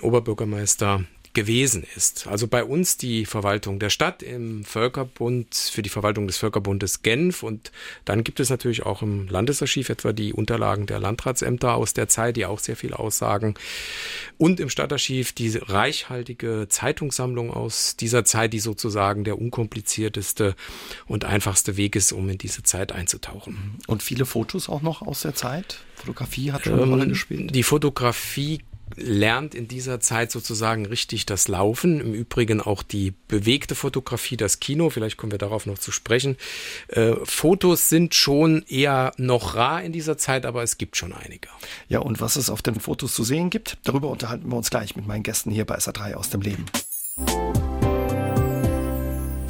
Oberbürgermeister gewesen ist. Also bei uns die Verwaltung der Stadt im Völkerbund, für die Verwaltung des Völkerbundes Genf und dann gibt es natürlich auch im Landesarchiv etwa die Unterlagen der Landratsämter aus der Zeit, die auch sehr viel aussagen und im Stadtarchiv die reichhaltige Zeitungssammlung aus dieser Zeit, die sozusagen der unkomplizierteste und einfachste Weg ist, um in diese Zeit einzutauchen. Und viele Fotos auch noch aus der Zeit? Fotografie hat schon eine ähm, Rolle gespielt? Die Fotografie lernt in dieser Zeit sozusagen richtig das Laufen. Im Übrigen auch die bewegte Fotografie, das Kino, vielleicht kommen wir darauf noch zu sprechen. Äh, Fotos sind schon eher noch rar in dieser Zeit, aber es gibt schon einige. Ja, und was es auf den Fotos zu sehen gibt, darüber unterhalten wir uns gleich mit meinen Gästen hier bei SA3 aus dem Leben.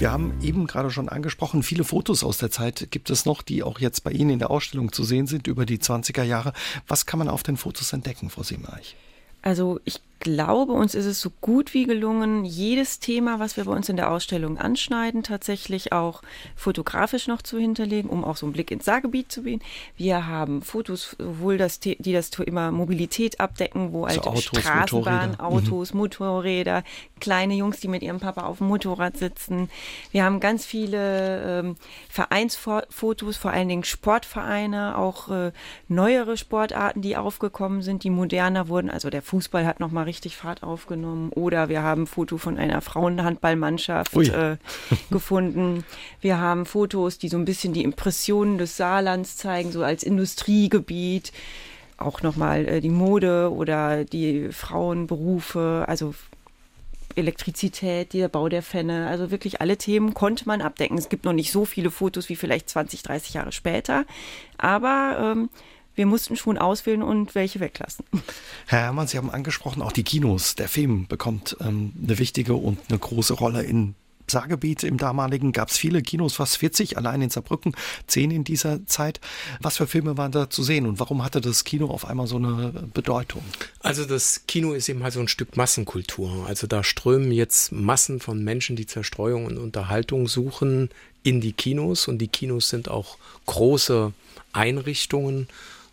Wir haben eben gerade schon angesprochen, viele Fotos aus der Zeit gibt es noch, die auch jetzt bei Ihnen in der Ausstellung zu sehen sind über die 20er Jahre. Was kann man auf den Fotos entdecken, Frau Siemerich? Also ich glaube, uns ist es so gut wie gelungen, jedes Thema, was wir bei uns in der Ausstellung anschneiden, tatsächlich auch fotografisch noch zu hinterlegen, um auch so einen Blick ins Saargebiet zu bieten. Wir haben Fotos, wohl das, die das Thema Mobilität abdecken, wo alte Autos, Straßenbahnen, Motorräder. Autos, mhm. Motorräder, kleine Jungs, die mit ihrem Papa auf dem Motorrad sitzen. Wir haben ganz viele ähm, Vereinsfotos, vor allen Dingen Sportvereine, auch äh, neuere Sportarten, die aufgekommen sind, die moderner wurden. Also der Fußball hat nochmal richtig Fahrt aufgenommen. Oder wir haben ein Foto von einer Frauenhandballmannschaft äh, gefunden. Wir haben Fotos, die so ein bisschen die Impressionen des Saarlands zeigen, so als Industriegebiet. Auch nochmal äh, die Mode oder die Frauenberufe, also Elektrizität, der Bau der Fenne, also wirklich alle Themen konnte man abdecken. Es gibt noch nicht so viele Fotos wie vielleicht 20, 30 Jahre später, aber ähm, wir mussten schon auswählen und welche weglassen. Herr Herrmann, Sie haben angesprochen, auch die Kinos. Der Film bekommt ähm, eine wichtige und eine große Rolle in Saargebiet im damaligen gab es viele Kinos, fast 40, allein in Saarbrücken, 10 in dieser Zeit. Was für Filme waren da zu sehen und warum hatte das Kino auf einmal so eine Bedeutung? Also das Kino ist eben halt so ein Stück Massenkultur. Also da strömen jetzt Massen von Menschen, die Zerstreuung und Unterhaltung suchen, in die Kinos und die Kinos sind auch große Einrichtungen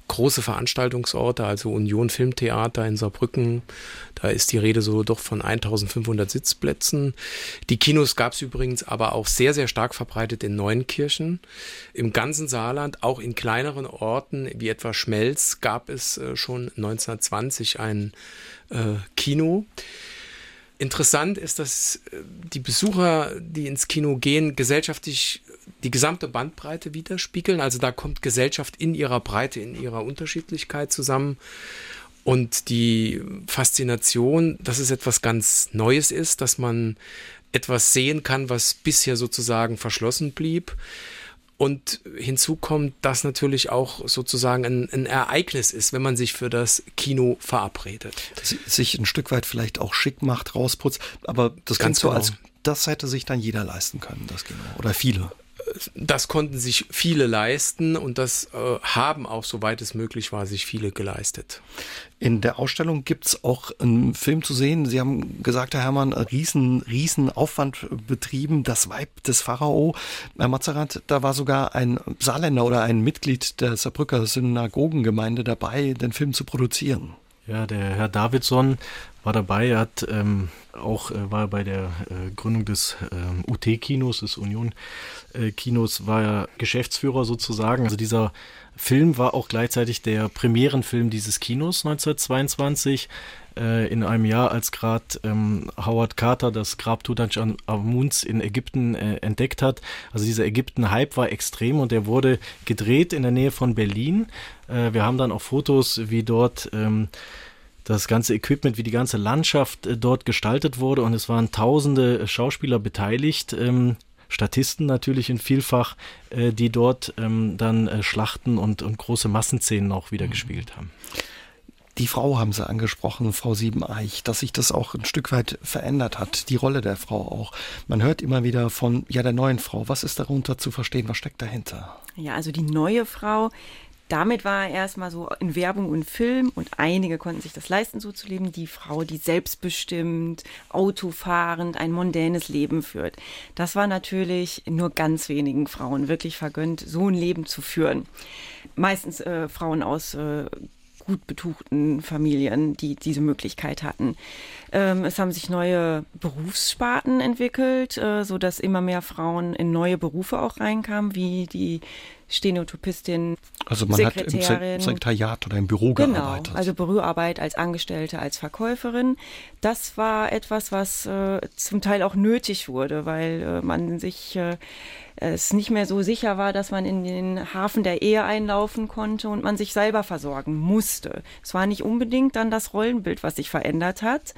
große Veranstaltungsorte, also Union Filmtheater in Saarbrücken. Da ist die Rede so doch von 1500 Sitzplätzen. Die Kinos gab es übrigens aber auch sehr, sehr stark verbreitet in Neunkirchen. Im ganzen Saarland, auch in kleineren Orten wie etwa Schmelz, gab es äh, schon 1920 ein äh, Kino. Interessant ist, dass äh, die Besucher, die ins Kino gehen, gesellschaftlich die gesamte Bandbreite widerspiegeln. Also da kommt Gesellschaft in ihrer Breite, in ihrer Unterschiedlichkeit zusammen. Und die Faszination, dass es etwas ganz Neues ist, dass man etwas sehen kann, was bisher sozusagen verschlossen blieb. Und hinzu kommt, dass natürlich auch sozusagen ein, ein, Ereignis ist, wenn man sich für das Kino verabredet. Sich ein Stück weit vielleicht auch schick macht, rausputzt. Aber das kannst genau. du als, das hätte sich dann jeder leisten können, das Kino. Oder viele das konnten sich viele leisten und das äh, haben auch, soweit es möglich war, sich viele geleistet. In der Ausstellung gibt es auch einen Film zu sehen. Sie haben gesagt, Herr Herrmann, riesen, riesen Aufwand betrieben. Das Weib des Pharao. Herr Mazerat, da war sogar ein Saarländer oder ein Mitglied der Saarbrücker Synagogengemeinde dabei, den Film zu produzieren. Ja, der Herr Davidson war dabei. Er hat ähm, auch äh, war bei der äh, Gründung des äh, UT-Kinos, des Union-Kinos, war er Geschäftsführer sozusagen. Also dieser Film war auch gleichzeitig der Premierenfilm dieses Kinos 1922 äh, in einem Jahr, als gerade ähm, Howard Carter das Grab Tutanchamuns in Ägypten äh, entdeckt hat. Also dieser Ägypten-Hype war extrem und er wurde gedreht in der Nähe von Berlin. Äh, wir haben dann auch Fotos, wie dort ähm, das ganze Equipment, wie die ganze Landschaft äh, dort gestaltet wurde und es waren tausende Schauspieler beteiligt. Statisten natürlich in vielfach, äh, die dort ähm, dann äh, Schlachten und, und große Massenszenen auch wieder mhm. gespielt haben. Die Frau haben Sie angesprochen, Frau Siebeneich, dass sich das auch ein Stück weit verändert hat, die Rolle der Frau auch. Man hört immer wieder von ja der neuen Frau. Was ist darunter zu verstehen? Was steckt dahinter? Ja, also die neue Frau, damit war er erstmal so in Werbung und Film und einige konnten sich das leisten, so zu leben. Die Frau, die selbstbestimmt, autofahrend, ein mondänes Leben führt. Das war natürlich nur ganz wenigen Frauen wirklich vergönnt, so ein Leben zu führen. Meistens äh, Frauen aus äh, gut betuchten Familien, die diese Möglichkeit hatten. Ähm, es haben sich neue Berufssparten entwickelt, äh, so dass immer mehr Frauen in neue Berufe auch reinkamen, wie die Stenotypistin, Also man hat im Sekretariat oder im Büro genau, gearbeitet. also Büroarbeit als Angestellte, als Verkäuferin. Das war etwas, was äh, zum Teil auch nötig wurde, weil äh, man sich äh, es nicht mehr so sicher war, dass man in den Hafen der Ehe einlaufen konnte und man sich selber versorgen musste. Es war nicht unbedingt dann das Rollenbild, was sich verändert hat,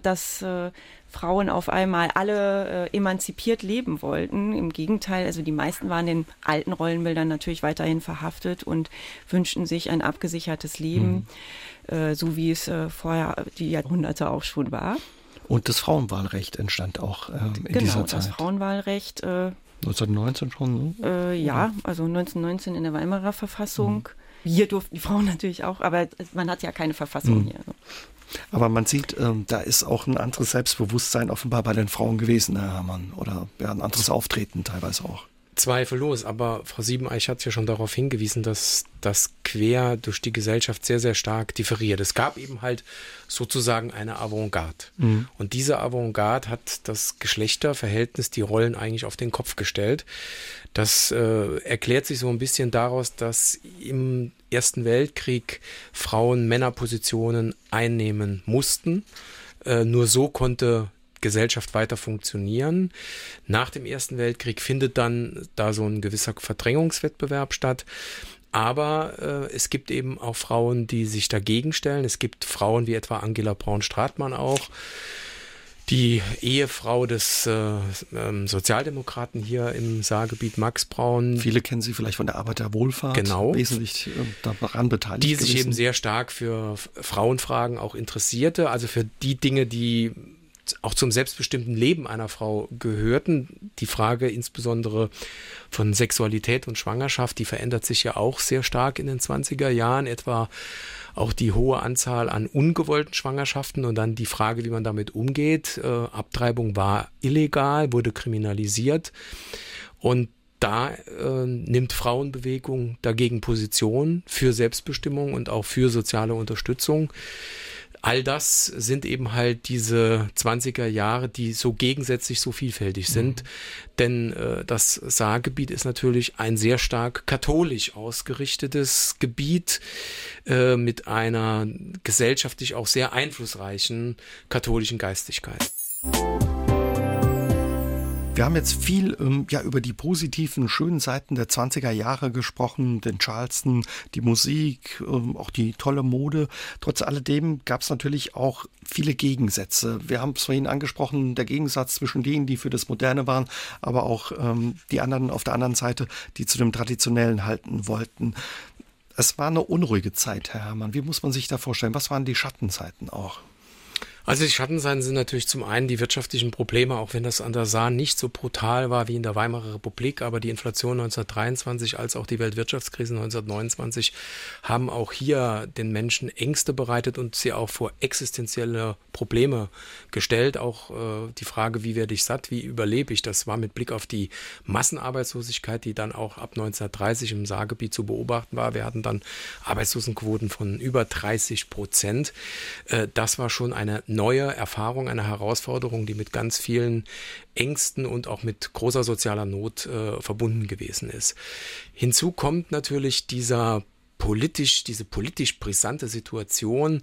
dass äh, Frauen auf einmal alle äh, emanzipiert leben wollten. Im Gegenteil, also die meisten waren den alten Rollenbildern natürlich weiterhin verhaftet und wünschten sich ein abgesichertes Leben, mhm. äh, so wie es äh, vorher die Jahrhunderte auch schon war. Und das Frauenwahlrecht entstand auch äh, in genau, dieser Zeit. Genau, das Frauenwahlrecht. Äh, 1919 schon? Ne? Äh, ja, also 1919 in der Weimarer Verfassung. Mhm. Hier durften die Frauen natürlich auch, aber man hat ja keine Verfassung mhm. hier. Aber man sieht, ähm, da ist auch ein anderes Selbstbewusstsein offenbar bei den Frauen gewesen, Herr Herrmann. Oder ja, ein anderes Auftreten teilweise auch. Zweifellos, aber Frau Siebeneich hat ja schon darauf hingewiesen, dass das quer durch die Gesellschaft sehr, sehr stark differiert. Es gab eben halt sozusagen eine Avantgarde. Mhm. Und diese Avantgarde hat das Geschlechterverhältnis, die Rollen eigentlich auf den Kopf gestellt. Das äh, erklärt sich so ein bisschen daraus, dass im Ersten Weltkrieg Frauen Männerpositionen einnehmen mussten. Äh, nur so konnte Gesellschaft weiter funktionieren. Nach dem Ersten Weltkrieg findet dann da so ein gewisser Verdrängungswettbewerb statt. Aber äh, es gibt eben auch Frauen, die sich dagegen stellen. Es gibt Frauen wie etwa Angela Braun-Stratmann auch, die Ehefrau des äh, ähm, Sozialdemokraten hier im Saargebiet Max Braun. Viele kennen sie vielleicht von der Arbeiterwohlfahrt. Genau. Wesentlich äh, daran beteiligt. Die sich gewesen. eben sehr stark für Frauenfragen auch interessierte, also für die Dinge, die auch zum selbstbestimmten Leben einer Frau gehörten. Die Frage insbesondere von Sexualität und Schwangerschaft, die verändert sich ja auch sehr stark in den 20er Jahren, etwa auch die hohe Anzahl an ungewollten Schwangerschaften und dann die Frage, wie man damit umgeht. Äh, Abtreibung war illegal, wurde kriminalisiert und da äh, nimmt Frauenbewegung dagegen Position für Selbstbestimmung und auch für soziale Unterstützung all das sind eben halt diese 20er Jahre, die so gegensätzlich so vielfältig sind. Mhm. Denn äh, das Saargebiet ist natürlich ein sehr stark katholisch ausgerichtetes Gebiet äh, mit einer gesellschaftlich auch sehr einflussreichen katholischen Geistigkeit. Wir haben jetzt viel ähm, ja, über die positiven, schönen Seiten der 20er Jahre gesprochen, den Charleston, die Musik, ähm, auch die tolle Mode. Trotz alledem gab es natürlich auch viele Gegensätze. Wir haben es vorhin angesprochen, der Gegensatz zwischen denen, die für das Moderne waren, aber auch ähm, die anderen auf der anderen Seite, die zu dem Traditionellen halten wollten. Es war eine unruhige Zeit, Herr Herrmann. Wie muss man sich da vorstellen? Was waren die Schattenzeiten auch? Also die Schattenseiten sind natürlich zum einen die wirtschaftlichen Probleme, auch wenn das an der Saar nicht so brutal war wie in der Weimarer Republik, aber die Inflation 1923 als auch die Weltwirtschaftskrise 1929 haben auch hier den Menschen Ängste bereitet und sie auch vor existenzielle Probleme gestellt. Auch äh, die Frage, wie werde ich satt, wie überlebe ich, das war mit Blick auf die Massenarbeitslosigkeit, die dann auch ab 1930 im Saargebiet zu beobachten war. Wir hatten dann Arbeitslosenquoten von über 30 Prozent. Äh, das war schon eine neue Erfahrung, eine Herausforderung, die mit ganz vielen Ängsten und auch mit großer sozialer Not äh, verbunden gewesen ist. Hinzu kommt natürlich dieser politisch, diese politisch brisante Situation,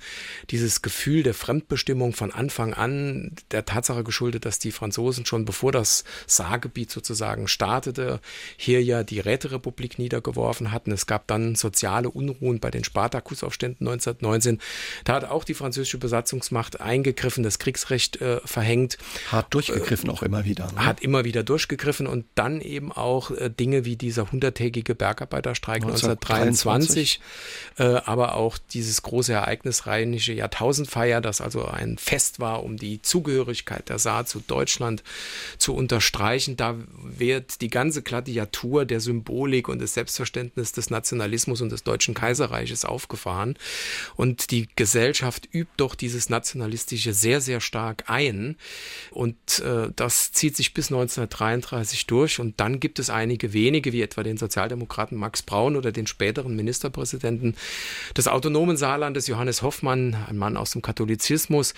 dieses Gefühl der Fremdbestimmung von Anfang an, der Tatsache geschuldet, dass die Franzosen schon bevor das Saargebiet sozusagen startete, hier ja die Räterepublik niedergeworfen hatten. Es gab dann soziale Unruhen bei den Spartakusaufständen 1919. Da hat auch die französische Besatzungsmacht eingegriffen, das Kriegsrecht äh, verhängt. Hat durchgegriffen äh, auch immer wieder. Ne? Hat immer wieder durchgegriffen und dann eben auch äh, Dinge wie dieser hunderttägige Bergarbeiterstreik 1923 wichtig, äh, aber auch dieses große Ereignis Rheinische Jahrtausendfeier, das also ein Fest war, um die Zugehörigkeit der Saar zu Deutschland zu unterstreichen. Da wird die ganze Gladiatur der Symbolik und des Selbstverständnisses des Nationalismus und des Deutschen Kaiserreiches aufgefahren. Und die Gesellschaft übt doch dieses Nationalistische sehr, sehr stark ein. Und äh, das zieht sich bis 1933 durch. Und dann gibt es einige wenige, wie etwa den Sozialdemokraten Max Braun oder den späteren Ministerpräsidenten Ministerpräsidenten des autonomen Saarlandes, Johannes Hoffmann, ein Mann aus dem Katholizismus,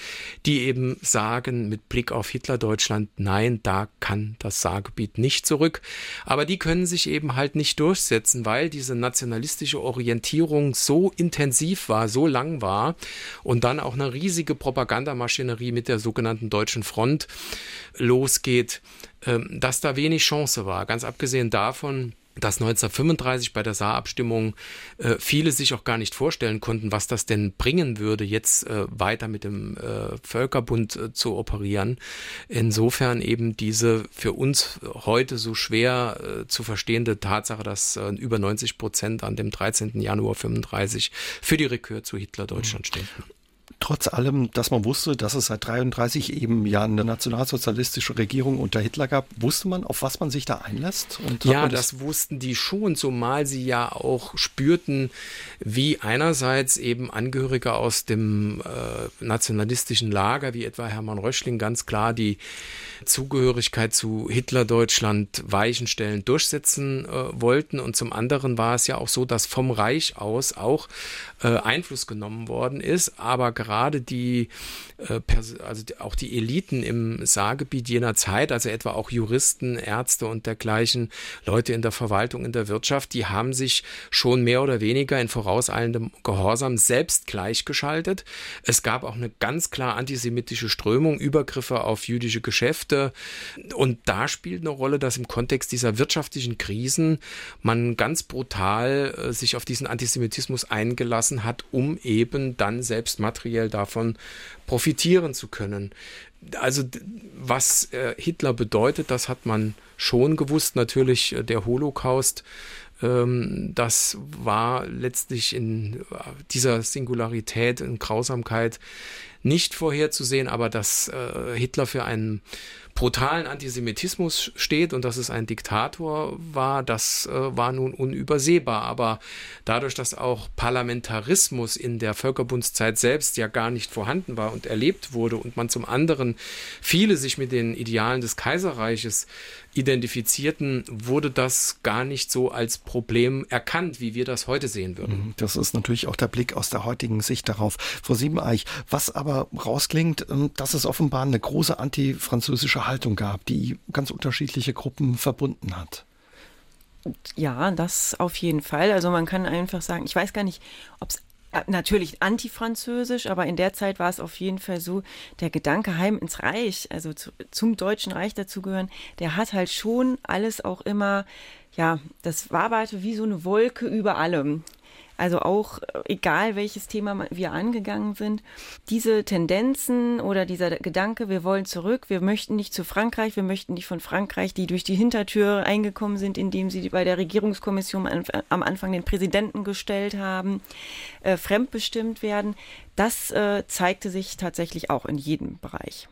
die eben sagen mit Blick auf Hitlerdeutschland, nein, da kann das Saargebiet nicht zurück. Aber die können sich eben halt nicht durchsetzen, weil diese nationalistische Orientierung so intensiv war, so lang war und dann auch eine riesige Propagandamaschinerie mit der sogenannten Deutschen Front losgeht, ähm, dass da wenig Chance war. Ganz abgesehen davon, dass 1935 bei der Saarabstimmung äh, viele sich auch gar nicht vorstellen konnten, was das denn bringen würde, jetzt äh, weiter mit dem äh, Völkerbund äh, zu operieren. Insofern eben diese für uns heute so schwer äh, zu verstehende Tatsache, dass äh, über 90 Prozent an dem 13. Januar 35 für die Rückkehr zu Hitler-Deutschland stehen trotz allem, dass man wusste, dass es seit 33 eben ja eine nationalsozialistische Regierung unter Hitler gab, wusste man, auf was man sich da einlässt? ja, das, das wussten die schon, zumal sie ja auch spürten, wie einerseits eben Angehörige aus dem äh, nationalistischen Lager, wie etwa Hermann Röschling, ganz klar die Zugehörigkeit zu Hitler-Deutschland Weichenstellen durchsetzen äh, wollten. Und zum anderen war es ja auch so, dass vom Reich aus auch äh, Einfluss genommen worden ist, aber gerade die, äh, also auch die Eliten im Saargebiet jener Zeit, also etwa auch Juristen, Ärzte und dergleichen, Leute in der Verwaltung, in der Wirtschaft, die haben sich schon mehr oder weniger in vorauseilendem Gehorsam selbst gleichgeschaltet. Es gab auch eine ganz klar antisemitische Strömung, Übergriffe auf jüdische Geschäfte. Und da spielt eine Rolle, dass im Kontext dieser wirtschaftlichen Krisen man ganz brutal äh, sich auf diesen Antisemitismus eingelassen gelassen hat, um eben dann selbst materiell davon profitieren zu können. Also was äh, Hitler bedeutet, das hat man schon gewusst. Natürlich äh, der Holocaust, ähm, das war letztlich in äh, dieser Singularität, in Grausamkeit nicht vorherzusehen, aber dass äh, Hitler für einen brutalen Antisemitismus steht und dass es ein Diktator war, das äh, war nun unübersehbar. Aber dadurch, dass auch Parlamentarismus in der Völkerbundszeit selbst ja gar nicht vorhanden war und erlebt wurde und man zum anderen viele sich mit den Idealen des Kaiserreiches identifizierten, wurde das gar nicht so als Problem erkannt, wie wir das heute sehen würden. Mhm, das ist natürlich auch der Blick aus der heutigen Sicht darauf. Frau Siebeneich, was aber rausklingt, ähm, dass es offenbar eine große antifranzösische Haltung gab, die ganz unterschiedliche Gruppen verbunden hat. Ja, das auf jeden Fall. Also man kann einfach sagen, ich weiß gar nicht, ob es natürlich antifranzösisch, aber in der Zeit war es auf jeden Fall so, der Gedanke heim ins Reich, also zu, zum Deutschen Reich dazugehören, der hat halt schon alles auch immer, ja, das war wie so eine Wolke über allem. Also auch egal welches Thema wir angegangen sind, diese Tendenzen oder dieser Gedanke, wir wollen zurück, wir möchten nicht zu Frankreich, wir möchten nicht von Frankreich, die durch die Hintertür eingekommen sind, indem sie bei der Regierungskommission am Anfang den Präsidenten gestellt haben, äh, fremdbestimmt werden. Das äh, zeigte sich tatsächlich auch in jedem Bereich.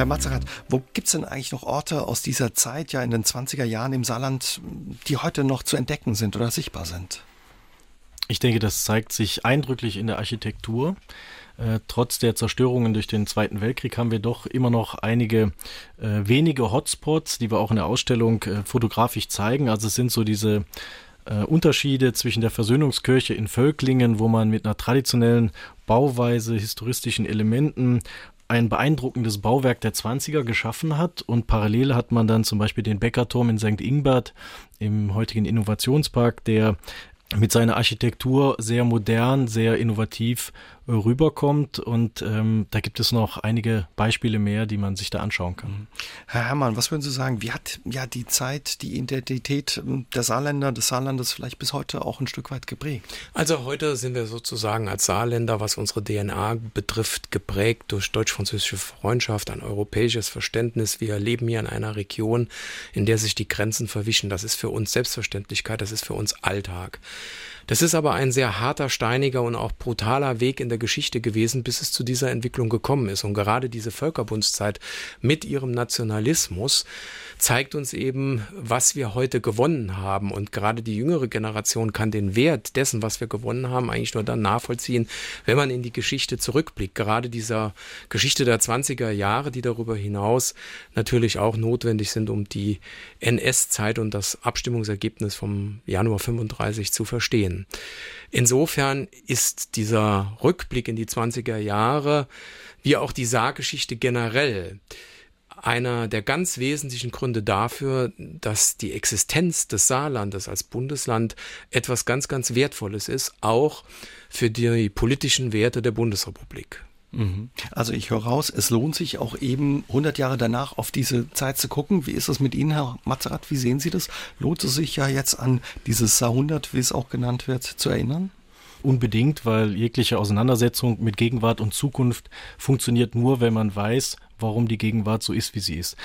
Herr Mazerat, wo gibt es denn eigentlich noch Orte aus dieser Zeit, ja in den 20er Jahren im Saarland, die heute noch zu entdecken sind oder sichtbar sind? Ich denke, das zeigt sich eindrücklich in der Architektur. Äh, trotz der Zerstörungen durch den Zweiten Weltkrieg haben wir doch immer noch einige äh, wenige Hotspots, die wir auch in der Ausstellung äh, fotografisch zeigen. Also es sind so diese äh, Unterschiede zwischen der Versöhnungskirche in Völklingen, wo man mit einer traditionellen Bauweise, historistischen Elementen ein beeindruckendes Bauwerk der 20er geschaffen hat und parallel hat man dann zum Beispiel den Beckerturm in St. Ingbert im heutigen Innovationspark, der mit seiner Architektur sehr modern, sehr innovativ rüberkommt. Und ähm, da gibt es noch einige Beispiele mehr, die man sich da anschauen kann. Mhm. Herr Herrmann, was würden Sie sagen? Wie hat ja die Zeit, die Identität ähm, der Saarländer, des Saarlandes vielleicht bis heute auch ein Stück weit geprägt? Also heute sind wir sozusagen als Saarländer, was unsere DNA betrifft, geprägt durch deutsch-französische Freundschaft, ein europäisches Verständnis. Wir leben hier in einer Region, in der sich die Grenzen verwischen. Das ist für uns Selbstverständlichkeit, das ist für uns Alltag. Das ist aber ein sehr harter, steiniger und auch brutaler Weg in der Geschichte gewesen, bis es zu dieser Entwicklung gekommen ist. Und gerade diese Völkerbundszeit mit ihrem Nationalismus zeigt uns eben, was wir heute gewonnen haben. Und gerade die jüngere Generation kann den Wert dessen, was wir gewonnen haben, eigentlich nur dann nachvollziehen, wenn man in die Geschichte zurückblickt. Gerade dieser Geschichte der 20er Jahre, die darüber hinaus natürlich auch notwendig sind, um die NS-Zeit und das Abstimmungsergebnis vom Januar 35 zu verstehen. Insofern ist dieser Rückblick in die 20er Jahre wie auch die Saargeschichte generell einer der ganz wesentlichen Gründe dafür, dass die Existenz des Saarlandes als Bundesland etwas ganz, ganz Wertvolles ist, auch für die politischen Werte der Bundesrepublik. Mhm. Also ich höre raus, es lohnt sich auch eben 100 Jahre danach auf diese Zeit zu gucken. Wie ist es mit Ihnen, Herr Mazerat? Wie sehen Sie das? Lohnt es sich ja jetzt an dieses Jahrhundert, wie es auch genannt wird, zu erinnern? Unbedingt, weil jegliche Auseinandersetzung mit Gegenwart und Zukunft funktioniert nur, wenn man weiß, warum die Gegenwart so ist, wie sie ist.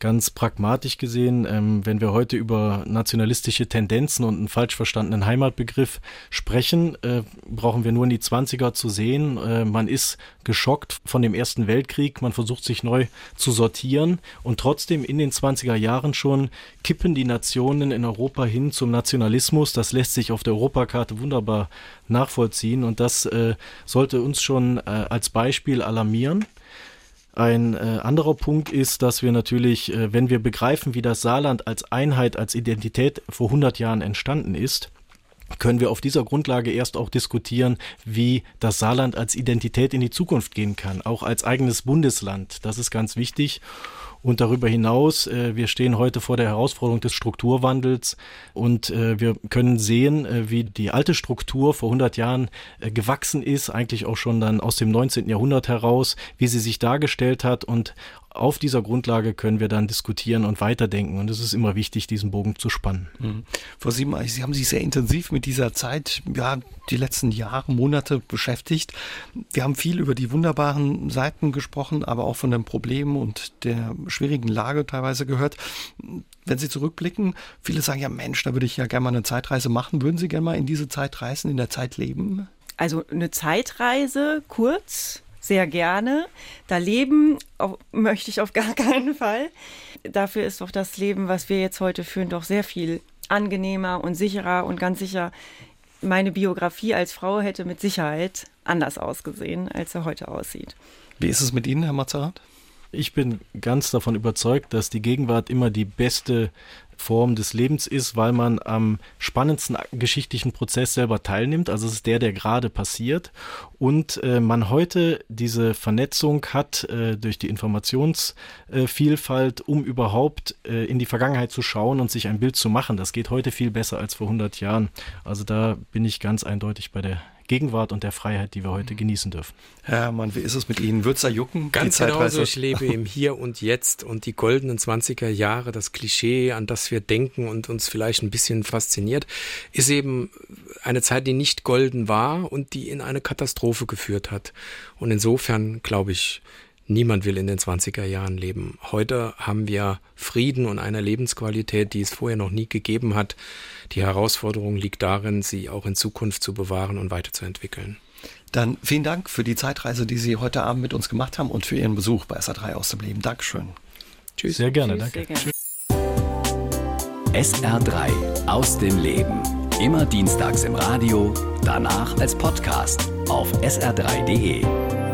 Ganz pragmatisch gesehen, ähm, wenn wir heute über nationalistische Tendenzen und einen falsch verstandenen Heimatbegriff sprechen, äh, brauchen wir nur in die 20er zu sehen. Äh, man ist geschockt von dem Ersten Weltkrieg, man versucht sich neu zu sortieren und trotzdem in den 20er Jahren schon kippen die Nationen in Europa hin zum Nationalismus. Das lässt sich auf der Europakarte wunderbar nachvollziehen und das äh, sollte uns schon äh, als Beispiel alarmieren. Ein äh, anderer Punkt ist, dass wir natürlich, äh, wenn wir begreifen, wie das Saarland als Einheit, als Identität vor 100 Jahren entstanden ist, können wir auf dieser Grundlage erst auch diskutieren, wie das Saarland als Identität in die Zukunft gehen kann, auch als eigenes Bundesland. Das ist ganz wichtig. Und darüber hinaus, äh, wir stehen heute vor der Herausforderung des Strukturwandels und äh, wir können sehen, äh, wie die alte Struktur vor 100 Jahren äh, gewachsen ist, eigentlich auch schon dann aus dem 19. Jahrhundert heraus, wie sie sich dargestellt hat und auf dieser Grundlage können wir dann diskutieren und weiterdenken. Und es ist immer wichtig, diesen Bogen zu spannen. Mhm. Frau Siebenreich, Sie haben sich sehr intensiv mit dieser Zeit, ja, die letzten Jahre, Monate beschäftigt. Wir haben viel über die wunderbaren Seiten gesprochen, aber auch von den Problemen und der schwierigen Lage teilweise gehört. Wenn Sie zurückblicken, viele sagen ja, Mensch, da würde ich ja gerne mal eine Zeitreise machen. Würden Sie gerne mal in diese Zeit reisen, in der Zeit leben? Also eine Zeitreise, kurz, sehr gerne. Da leben auch, möchte ich auf gar keinen Fall. Dafür ist doch das Leben, was wir jetzt heute führen, doch sehr viel angenehmer und sicherer und ganz sicher. Meine Biografie als Frau hätte mit Sicherheit anders ausgesehen, als er heute aussieht. Wie ist es mit Ihnen, Herr Mazerat? Ich bin ganz davon überzeugt, dass die Gegenwart immer die beste Form des Lebens ist, weil man am spannendsten geschichtlichen Prozess selber teilnimmt. Also es ist der, der gerade passiert. Und äh, man heute diese Vernetzung hat äh, durch die Informationsvielfalt, um überhaupt äh, in die Vergangenheit zu schauen und sich ein Bild zu machen. Das geht heute viel besser als vor 100 Jahren. Also da bin ich ganz eindeutig bei der Gegenwart und der Freiheit, die wir heute genießen dürfen. Herr Mann, wie ist es mit Ihnen? Wird's da jucken? Ganz genau so. Ich lebe im Hier und Jetzt und die goldenen 20er Jahre, das Klischee, an das wir denken und uns vielleicht ein bisschen fasziniert, ist eben eine Zeit, die nicht golden war und die in eine Katastrophe geführt hat. Und insofern, glaube ich, Niemand will in den 20er Jahren leben. Heute haben wir Frieden und eine Lebensqualität, die es vorher noch nie gegeben hat. Die Herausforderung liegt darin, sie auch in Zukunft zu bewahren und weiterzuentwickeln. Dann vielen Dank für die Zeitreise, die Sie heute Abend mit uns gemacht haben und für Ihren Besuch bei SA3 aus dem Leben. Dankeschön. Tschüss. Sehr gerne, Tschüss, danke. Sehr gerne. SR3 aus dem Leben. Immer dienstags im Radio, danach als Podcast auf sr3.de.